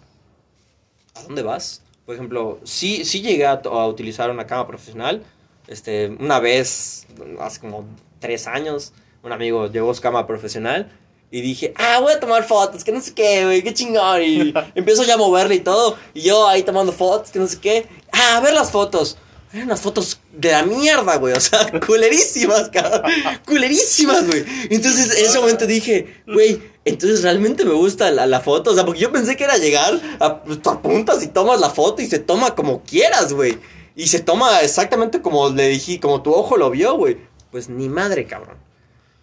B: ¿a dónde vas? Por ejemplo, sí, sí llegué a, a utilizar una cámara profesional. Este, una vez, hace como tres años, un amigo llevó su cámara profesional y dije, ah, voy a tomar fotos, que no sé qué, güey, qué chingón. Y empiezo ya a moverle y todo. Y yo ahí tomando fotos, que no sé qué. Ah, a ver las fotos. Eran unas fotos de la mierda, güey. O sea, culerísimas, cabrón. Culerísimas, güey. Entonces, en ese momento dije, güey, entonces realmente me gusta la, la foto. O sea, porque yo pensé que era llegar, a, pues, tú apuntas y tomas la foto y se toma como quieras, güey. Y se toma exactamente como le dije, como tu ojo lo vio, güey. Pues ni madre, cabrón.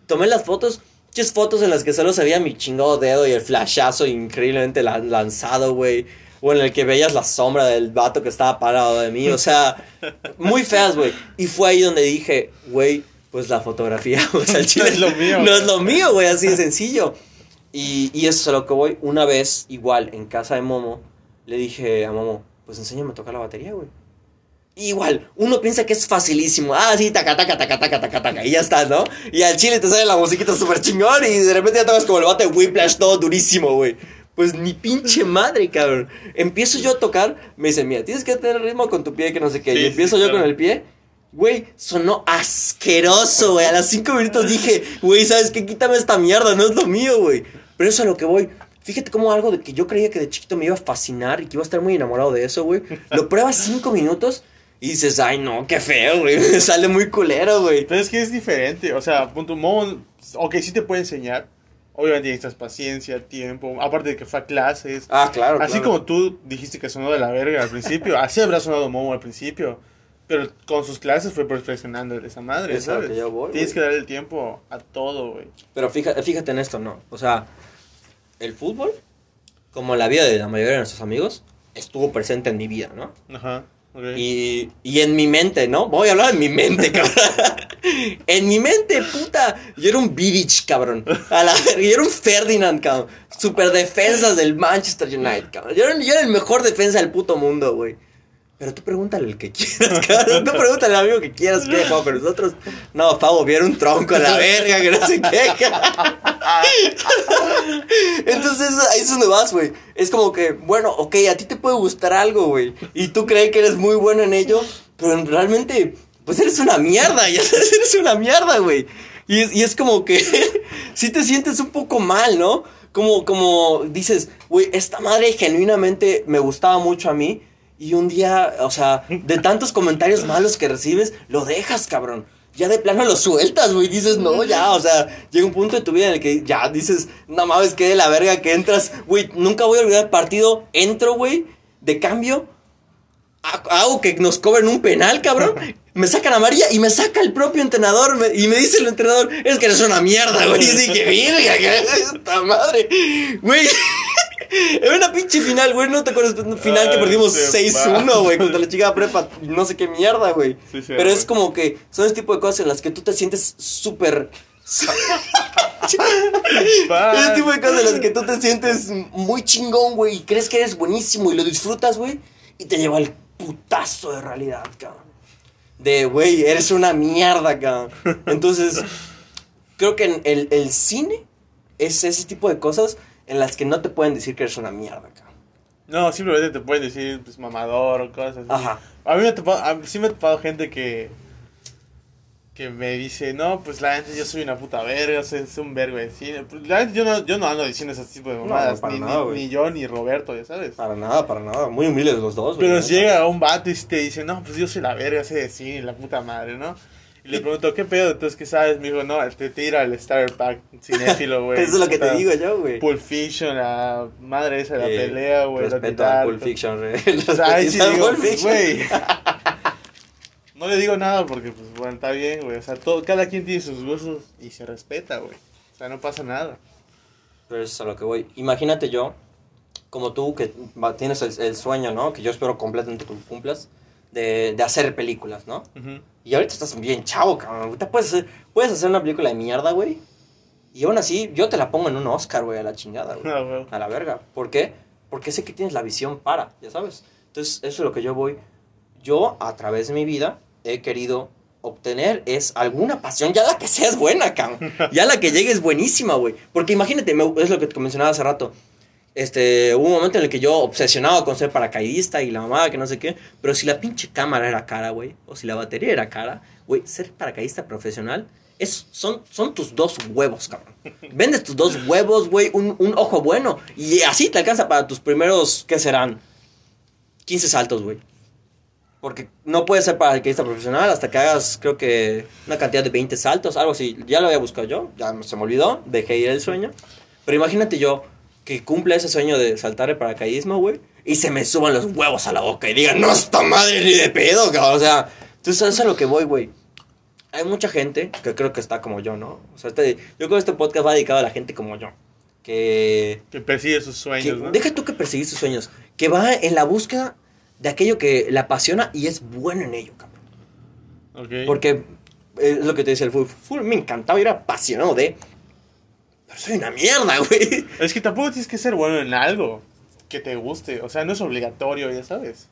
B: Tomé las fotos, muchas fotos en las que solo se veía mi chingado dedo y el flashazo increíblemente la- lanzado, güey. O en el que veías la sombra del vato que estaba parado de mí. O sea, muy feas, güey. Y fue ahí donde dije, güey, pues la fotografía, o sea, el chile
A: No es lo mío.
B: No es lo mío, güey, así de sencillo. Y, y eso es a lo que voy. Una vez, igual, en casa de Momo, le dije a Momo, pues enséñame a tocar la batería, güey. Igual, uno piensa que es facilísimo. Ah, sí, taca, taca, taca, taca, taca, taca. Y ya está, ¿no? Y al chile te sale la musiquita súper chingón y de repente ya tocas como el bate de Whiplash todo durísimo, güey. Pues ni pinche madre, cabrón. Empiezo yo a tocar, me dice, mira, tienes que tener ritmo con tu pie, que no sé qué.
A: Sí,
B: y
A: sí,
B: empiezo yo
A: claro.
B: con el pie. Güey, sonó asqueroso, güey. A las cinco minutos dije, güey, ¿sabes qué? Quítame esta mierda, no es lo mío, güey. Pero eso es a lo que voy. Fíjate cómo algo de que yo creía que de chiquito me iba a fascinar y que iba a estar muy enamorado de eso, güey. Lo pruebas cinco minutos y dices, ay, no, qué feo, güey. Sale muy culero, güey.
A: Pero es que es diferente, o sea, punto Momo, ok, sí te puede enseñar, obviamente necesitas paciencia, tiempo, aparte de que fue a clases,
B: Ah, claro,
A: así
B: claro.
A: como tú dijiste que sonó de la verga al principio, así habrá sonado Momo al principio, pero con sus clases fue perfeccionando esa madre,
B: Es
A: ¿sabes?
B: que yo voy,
A: Tienes que darle el tiempo a todo, güey.
B: Pero fíjate, fíjate en esto, ¿no? O sea, el fútbol, como la vida de la mayoría de nuestros amigos, estuvo presente en mi vida, ¿no?
A: Ajá,
B: Y, y en mi mente, ¿no? Voy a hablar en mi mente, cabrón. en mi mente, puta. Yo era un Vidic, cabrón. A la Yo era un Ferdinand, cabrón. Super defensas del Manchester United, cabrón. Yo yo era el mejor defensa del puto mundo, güey. Pero tú pregúntale el que quieras, cabrón. Tú pregúntale al amigo que quieras que juego con nosotros. No, Pavo, viera un tronco a la verga, que no sé qué. Entonces, ahí es donde vas, güey. Es como que, bueno, ok, a ti te puede gustar algo, güey. Y tú crees que eres muy bueno en ello, pero realmente, pues eres una mierda, ya sabes, eres una mierda, güey. Y es, y es como que sí te sientes un poco mal, ¿no? Como, como dices, güey, esta madre genuinamente me gustaba mucho a mí. Y un día, o sea, de tantos comentarios malos que recibes, lo dejas, cabrón. Ya de plano lo sueltas, güey. Dices, no, ya, o sea, llega un punto de tu vida en el que ya dices, no mames, que de la verga que entras, güey. Nunca voy a olvidar el partido. Entro, güey, de cambio. Hago que nos cobren un penal, cabrón. Me sacan amarilla y me saca el propio entrenador. y me dice el entrenador, es que eres una mierda, güey. Y dije, verga, esta madre. Güey. Era una pinche final, güey. ¿No te acuerdas de un final que perdimos 6-1, güey? Contra la chica prepa. No sé qué mierda, güey. Pero es como que son ese tipo de cosas en las que tú te sientes súper. ese tipo de cosas en las que tú te sientes muy chingón, güey. Y crees que eres buenísimo y lo disfrutas, güey. Y te lleva al putazo de realidad, cabrón. De, güey, eres una mierda, cabrón. Entonces, creo que el, el cine es ese tipo de cosas en las que no te pueden decir que eres una mierda, cabrón.
A: No, simplemente te pueden decir, pues, mamador o cosas así. Ajá. A mí me ha topado, sí me ha topado gente que que me dice, no, pues la gente yo soy una puta verga, soy, un vergo de cine. Pues, la gente yo no, yo no ando diciendo ese tipo de mamadas, ni, ni, yo ni Roberto, ya sabes.
B: Para nada, para nada, muy humildes los dos.
A: Pero si llega un vato y te dice, no, pues yo soy la verga, sé de cine, la puta madre, ¿no? Y le pregunto, ¿qué pedo? Entonces, ¿qué sabes? Me dijo, no, te tira el Starter Pack cinéfilo, güey.
B: Eso es lo que te digo yo, güey.
A: Pulp Fiction, la madre esa de la pelea, güey.
B: Respeto a Pulp Fiction, güey. O sea, ahí
A: sí digo, güey. no le digo nada porque, pues, bueno, está bien, güey. O sea, todo, cada quien tiene sus gustos y se respeta, güey. O sea, no pasa nada.
B: Pero eso es a lo que voy. Imagínate yo, como tú, que tienes el, sueño, ¿no? Que yo espero completamente que cumplas de, de hacer películas, ¿no? Y ahorita estás bien chavo, cabrón. Ahorita puedes hacer, puedes hacer una película de mierda, güey. Y aún así, yo te la pongo en un Oscar, güey, a la chingada, güey. Ah, a la verga. ¿Por qué? Porque sé que tienes la visión para, ya sabes. Entonces, eso es lo que yo voy. Yo, a través de mi vida, he querido obtener es alguna pasión, ya la que sea es buena, cabrón. Ya la que llegue es buenísima, güey. Porque imagínate, es lo que te mencionaba hace rato este, hubo un momento en el que yo obsesionado con ser paracaidista y la mamada que no sé qué, pero si la pinche cámara era cara, güey, o si la batería era cara, güey, ser paracaidista profesional es, son, son tus dos huevos, cabrón. Vendes tus dos huevos, güey, un, un, ojo bueno, y así te alcanza para tus primeros, ¿qué serán? 15 saltos, güey. Porque no puedes ser paracaidista profesional hasta que hagas, creo que, una cantidad de 20 saltos, algo así. Ya lo había buscado yo, ya se me olvidó, dejé ir el sueño. Pero imagínate yo, que cumpla ese sueño de saltar el paracaidismo, güey, y se me suban los huevos a la boca y digan, no, esta madre ni de pedo, cabrón. O sea, tú sabes a lo que voy, güey. Hay mucha gente que creo que está como yo, ¿no? O sea, este, yo creo que este podcast va dedicado a la gente como yo. Que...
A: Que persigue sus sueños, ¿no?
B: Deja tú que persigue sus sueños. Que va en la búsqueda de aquello que le apasiona y es bueno en ello, cabrón.
A: Ok.
B: Porque es lo que te dice el fútbol. Me encantaba y era apasionado de soy una mierda, güey.
A: Es que tampoco tienes que ser bueno en algo que te guste. O sea, no es obligatorio, ya sabes.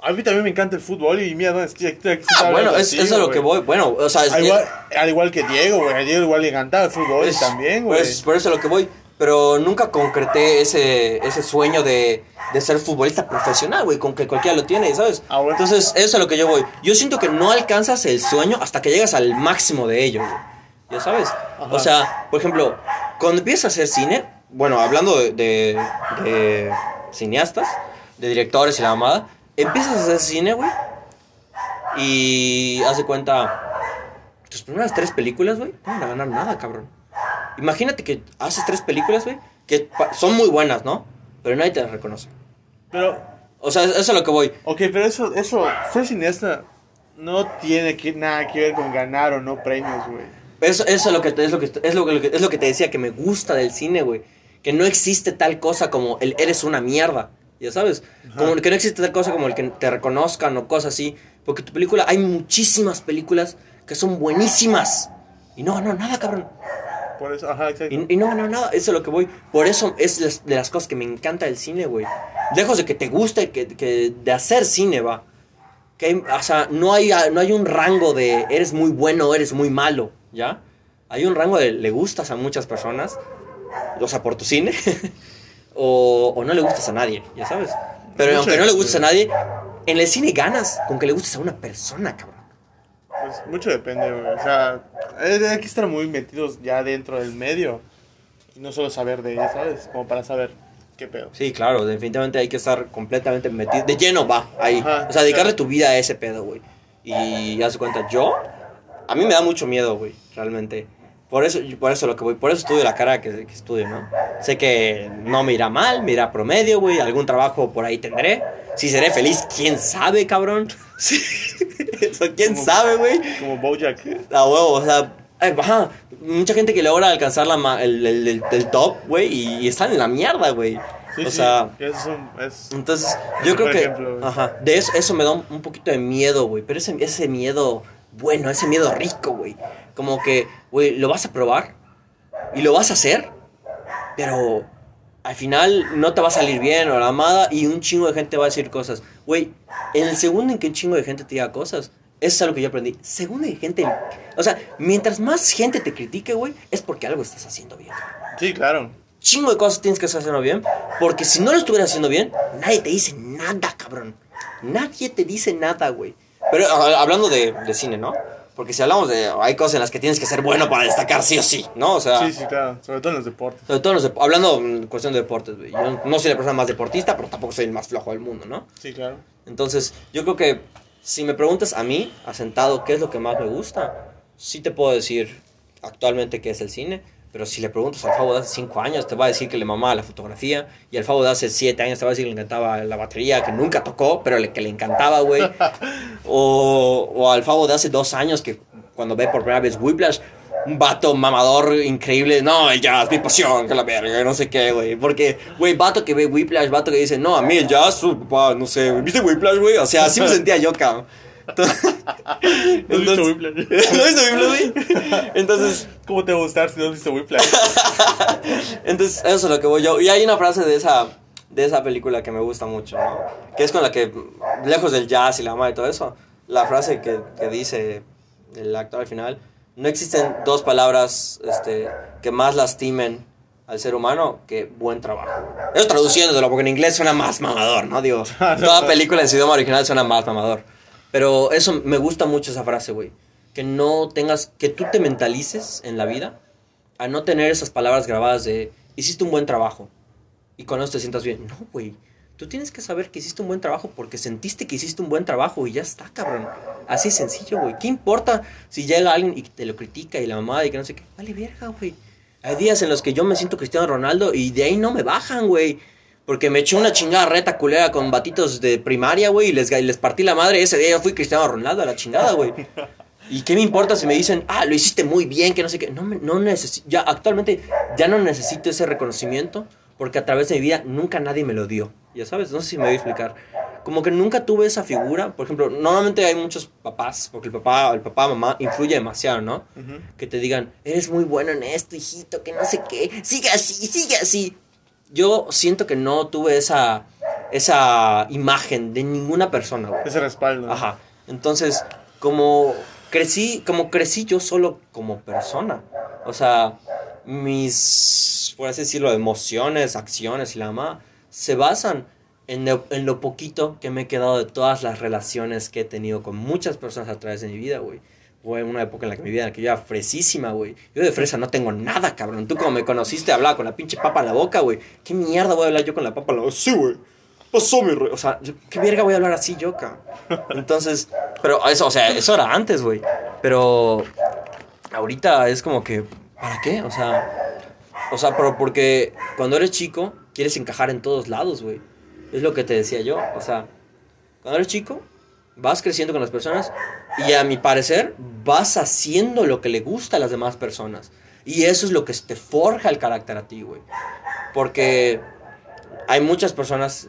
A: A mí también me encanta el fútbol y mira dónde estoy.
B: ah, bueno, es, eso es lo que voy. Bueno, o sea,
A: al, igual, al igual que Diego, güey. A Diego igual le encantaba el fútbol también, güey.
B: Pues, por eso es lo que voy. Pero nunca concreté ese, ese sueño de, de ser futbolista profesional, güey, con que cualquiera lo tiene, ¿sabes? Ah, Entonces, eso es a lo que yo voy. Yo siento que no alcanzas el sueño hasta que llegas al máximo de ello, güey ya sabes. O sea, por ejemplo, cuando empiezas a hacer cine, bueno, hablando de, de, cineastas, de directores y la mamada, empiezas a hacer cine, güey, y haz de cuenta, tus primeras tres películas, güey, no van a ganar nada, cabrón. Imagínate que haces tres películas, güey, que son muy buenas, ¿no? Pero nadie te las reconoce.
A: Pero...
B: O sea, eso es a lo que voy.
A: Ok, pero eso, eso, ser cineasta no tiene que, nada que ver con ganar o no premios, güey.
B: Eso, eso es, lo que, es, lo que, es, lo que, es lo que te decía que me gusta del cine, güey. Que no existe tal cosa como el eres una mierda. Ya sabes. Como que no existe tal cosa como el que te reconozcan o cosas así. Porque tu película, hay muchísimas películas que son buenísimas. Y no, no, nada, cabrón.
A: Por eso, ajá, exacto.
B: Y, y no ganar nada, eso es lo que voy. Por eso es de las cosas que me encanta del cine, güey. Lejos de que te guste, que, que de hacer cine, va. Que hay- o sea, no hay, no hay un rango de eres muy bueno o eres muy malo, ¿ya? Hay un rango de le gustas a muchas personas, o sea, por tu cine, o, o no le gustas a nadie, ya sabes. Pero aunque no le
A: de-
B: gustes a nadie, en el cine ganas con que le gustes a una persona, cabrón.
A: Pues mucho depende, güey. O sea, hay que estar muy metidos ya dentro del medio. Y no solo saber de ella, ¿sabes? Como para saber qué pedo.
B: Sí, claro, definitivamente hay que estar completamente metido. De lleno va, ahí.
A: Ajá,
B: o sea, dedicarle
A: claro.
B: tu vida a ese pedo, güey. Y haz de cuenta, yo, a mí me da mucho miedo, güey, realmente. Por eso, por eso lo que voy, por eso estudio la cara que, que estudio, ¿no? Sé que no me irá mal, me irá promedio, güey, algún trabajo por ahí tendré. Si seré feliz, quién sabe, cabrón. Sí. Eso, quién
A: Como-
B: sabe, güey.
A: Como Bojack.
B: A huevo, o sea, ay, ajá, mucha gente que logra alcanzar la, el, el- el- el top, güey, y, y están en la mierda, güey.
A: Sí,
B: o
A: sí,
B: sea,
A: es un- es-
B: entonces, yo creo que,
A: ejemplo,
B: ajá, de eso, eso me da un, un poquito de miedo, güey, pero ese, ese miedo bueno, ese miedo rico, güey. Como que, güey, lo vas a probar y lo vas a hacer, pero al final no te va a salir bien o la amada y un chingo de gente va a decir cosas. Güey, en el segundo en que un chingo de gente te diga cosas, eso es algo que yo aprendí. Segundo que gente, o sea, mientras más gente te critique, güey, es porque algo estás haciendo bien
A: Sí, claro.
B: chingo de cosas tienes que estar haciendo bien. Porque si no lo estuvieras haciendo bien, nadie te dice nada, cabrón. Nadie te dice nada, güey. Pero a- hablando de, de cine, ¿no? Porque si hablamos de. Hay cosas en las que tienes que ser bueno para destacar sí o sí, ¿no? O sea.
A: Sí, sí, claro. Sobre todo en los deportes.
B: Sobre todo en los dep- hablando en cuestión de deportes, güey. Yo no soy la persona más deportista, pero tampoco soy el más flojo del mundo, ¿no?
A: Sí, claro.
B: Entonces, yo creo que si me preguntas a mí, asentado, qué es lo que más me gusta, sí te puedo decir actualmente qué es el cine. Pero si le preguntas al Fabo de hace 5 años, te va a decir que le mamaba la fotografía. Y al Fabo de hace 7 años te va a decir que le encantaba la batería, que nunca tocó, pero le- que le encantaba, güey. O, o al Fabo de hace 2 años, que cuando ve por primera vez Whiplash, un vato mamador increíble. No, el jazz, mi pasión, que la verga, no sé qué, güey. Porque, güey, vato que ve Whiplash, vato que dice, no, a mí el jazz, su papá, no sé. ¿viste Whiplash, güey? O sea, así me sentía yo, cabrón. Entonces,
A: ¿No has visto Whiplash?
B: ¿No viste Whiplash? Entonces,
A: ¿Cómo te va a gustar si no has visto Whiplash?
B: entonces, eso es lo que voy yo. Y hay una frase de esa, de esa película que me gusta mucho, ¿no? Que es con la que, lejos del jazz y la mamá y todo eso, la frase que, que dice el actor al final, no existen dos palabras este, que más lastimen al ser humano que buen trabajo. Eso traduciéndolo, porque en inglés suena más mamador, ¿no? Digo, toda película en su idioma original suena más mamador. Pero eso, me gusta mucho esa frase, güey. Que no tengas, que tú te mentalices en la vida a no tener esas palabras grabadas de hiciste un buen trabajo y con eso te sientas bien. No, güey. Tú tienes que saber que hiciste un buen trabajo porque sentiste que hiciste un buen trabajo y ya está, cabrón. Así es sencillo, güey. ¿Qué importa si llega alguien y te lo critica y la mamada y que no sé qué? Vale, verga, güey. Hay días en los que yo me siento Cristiano Ronaldo y de ahí no me bajan, güey. Porque me eché una chingada reta culera con batitos de primaria, güey, y les, y les partí la madre. Ese día yo fui Cristiano Ronaldo a la chingada, güey. ¿Y qué me importa si me dicen, ah, lo hiciste muy bien, que no sé qué? No, no necesito, ya actualmente ya no necesito ese reconocimiento porque a través de mi vida nunca nadie me lo dio. Ya sabes, no sé si me voy a explicar. Como que nunca tuve esa figura. Por ejemplo, normalmente hay muchos papás, porque el papá, el papá, mamá influye demasiado, ¿no? Que te digan, eres muy bueno en esto, hijito, que no sé qué, sigue así, sigue así. Yo siento que no tuve esa, esa imagen de ninguna persona, güey.
A: Ese respaldo.
B: Ajá. Entonces, como crecí, como crecí yo solo como persona. O sea, mis, por así decirlo, emociones, acciones y la mamá se basan en lo, en lo poquito que me he quedado de todas las relaciones que he tenido con muchas personas a través de mi vida, güey. Fue una época en la que mi vida, que yo era fresísima, güey. Yo de fresa no tengo nada, cabrón. Tú como me conociste hablaba con la pinche papa en la boca, güey. ¿Qué mierda voy a hablar yo con la papa en la boca? Sí, güey. Pasó mi rey. O sea, ¿qué verga voy a hablar así yo, cabrón? Entonces, pero eso, o sea, eso era antes, güey. Pero ahorita es como que, ¿para qué? O sea, o sea, pero porque cuando eres chico, quieres encajar en todos lados, güey. Es lo que te decía yo. O sea, cuando eres chico, vas creciendo con las personas y a mi parecer vas haciendo lo que le gusta a las demás personas. Y eso es lo que te forja el carácter a ti, güey. Porque hay muchas personas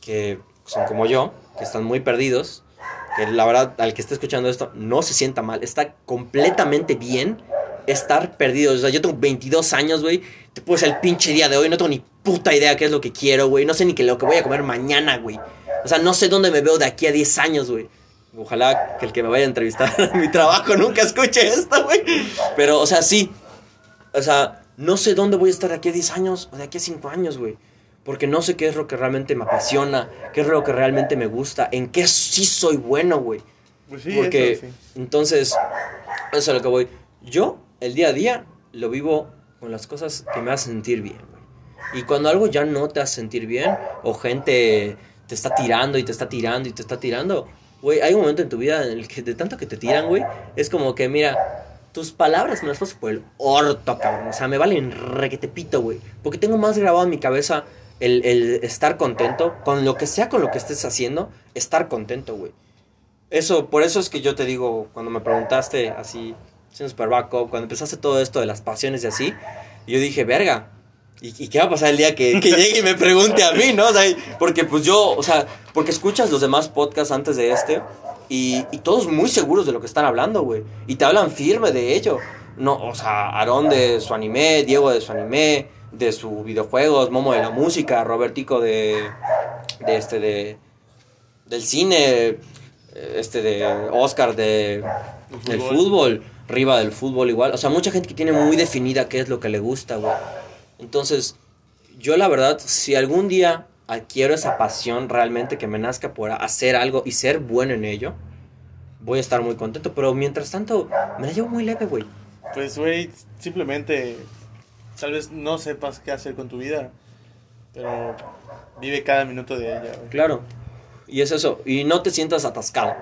B: que son como yo, que están muy perdidos, que la verdad al que esté escuchando esto no se sienta mal, está completamente bien estar perdido. O sea, yo tengo 22 años, güey. Te el pinche día de hoy, no tengo ni puta idea qué es lo que quiero, güey. No sé ni qué lo que voy a comer mañana, güey. O sea, no sé dónde me veo de aquí a 10 años, güey. Ojalá que el que me vaya a entrevistar en mi trabajo nunca escuche esto, güey. Pero, o sea, sí. O sea, no sé dónde voy a estar de aquí a 10 años o de aquí a 5 años, güey. Porque no sé qué es lo que realmente me apasiona, qué es lo que realmente me gusta, en qué sí soy bueno, güey.
A: Pues sí,
B: Porque,
A: eso sí.
B: entonces, eso es a lo que voy. Yo, el día a día, lo vivo con las cosas que me hacen sentir bien, güey. Y cuando algo ya no te hace sentir bien, o gente te está tirando y te está tirando y te está tirando, güey, hay un momento en tu vida en el que de tanto que te tiran, güey, es como que, mira, tus palabras me las paso por el orto, cabrón. O sea, me valen requetepito, güey. Porque tengo más grabado en mi cabeza el, el estar contento, con lo que sea con lo que estés haciendo, estar contento, güey. Eso, por eso es que yo te digo, cuando me preguntaste así, siendo super backup, cuando empezaste todo esto de las pasiones y así, yo dije, verga, ¿y, y qué va a pasar el día que, que llegue y me pregunte a mí, no? O sea, porque pues yo, o sea, porque escuchas los demás podcasts antes de este y, y todos muy seguros de lo que están hablando, güey, y te hablan firme de ello. No, o sea, Aarón de su anime, Diego de su anime, de sus videojuegos, Momo de la música, Robertico de, de este, de, del cine, este de Oscar de
A: El fútbol.
B: fútbol, Riva del fútbol igual. O sea, mucha gente que tiene muy definida qué es lo que le gusta, güey. Entonces, yo la verdad, si algún día adquiero esa pasión realmente que me nazca por hacer algo y ser bueno en ello, voy a estar muy contento. Pero mientras tanto, me la llevo muy leve, güey.
A: Pues, güey, simplemente tal vez no sepas qué hacer con tu vida, pero vive cada minuto de ella, güey.
B: Claro. Y es eso. Y no te sientas atascado.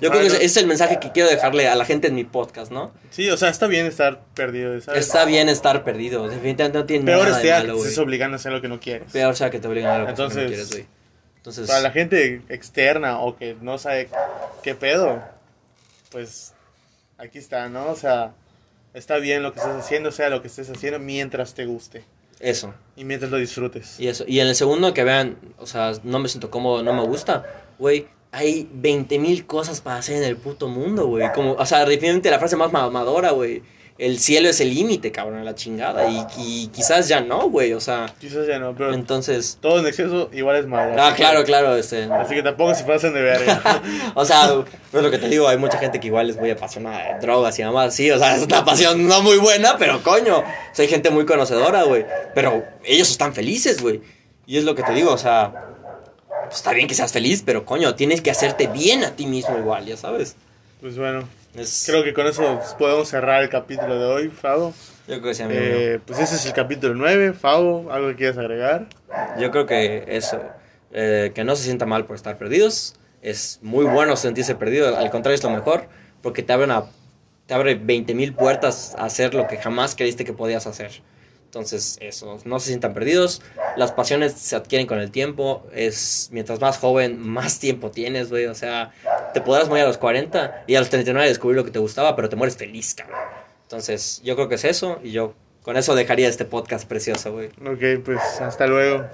B: Yo creo que ese es el mensaje que quiero dejarle a la gente en mi podcast, ¿no?
A: Sí, o sea, está bien estar perdido, ¿sabes?
B: Está bien estar perdido. Definitivamente no tiene
A: Peor
B: nada de
A: sea que
B: malo,
A: estés obligando a hacer lo que no quieres.
B: Peor sea que te obligan a lo que no quieres, güey. Entonces,
A: Para la gente externa o que no sabe qué pedo, pues aquí está, ¿no? O sea, está bien lo que estás haciendo, sea lo que estés haciendo, mientras te guste
B: eso.
A: y mientras lo disfrutes.
B: Y eso. Y en el segundo que vean, o sea, no me siento cómodo, no me gusta, güey. Hay 20 mil cosas para hacer en el puto mundo, güey. Como, o sea, definitivamente la frase más mamadora, güey. El cielo es el límite, cabrón, a la chingada. Y, y quizás ya no, güey. O sea,
A: Quizás ya no, pero
B: entonces.
A: todo en exceso igual es malo.
B: Ah, claro, claro, este.
A: Así que tampoco se pasen de verga.
B: O sea, pues lo que te digo, hay mucha gente que igual es muy apasionada de drogas y nada más, sí, o sea, es una pasión no muy buena, pero coño, o sea, hay gente muy conocedora, güey, pero ellos están felices, güey, y es lo que te digo, o sea, pues está bien que seas feliz, pero coño, tienes que hacerte bien a ti mismo igual, ya sabes.
A: Pues bueno,
B: Es,
A: creo que con eso podemos cerrar el capítulo de hoy, Fabo.
B: yo creo que sí, amigo
A: Eh, pues ese es el capítulo 9. Fabo, ¿algo que quieras agregar?
B: Yo creo que eso, eh, que no se sienta mal por estar perdidos, es muy bueno sentirse perdido, al contrario es lo mejor, porque te abre una, te abre 20 mil puertas a hacer lo que jamás creíste que podías hacer. Entonces, eso, no se sientan perdidos. Las pasiones se adquieren con el tiempo. Es mientras más joven, más tiempo tienes, güey. O sea, te podrás morir a los 40 y a los 39 descubrir lo que te gustaba, pero te mueres feliz, cabrón. Entonces, yo creo que es eso y yo con eso dejaría este podcast precioso, güey.
A: Ok, pues hasta luego.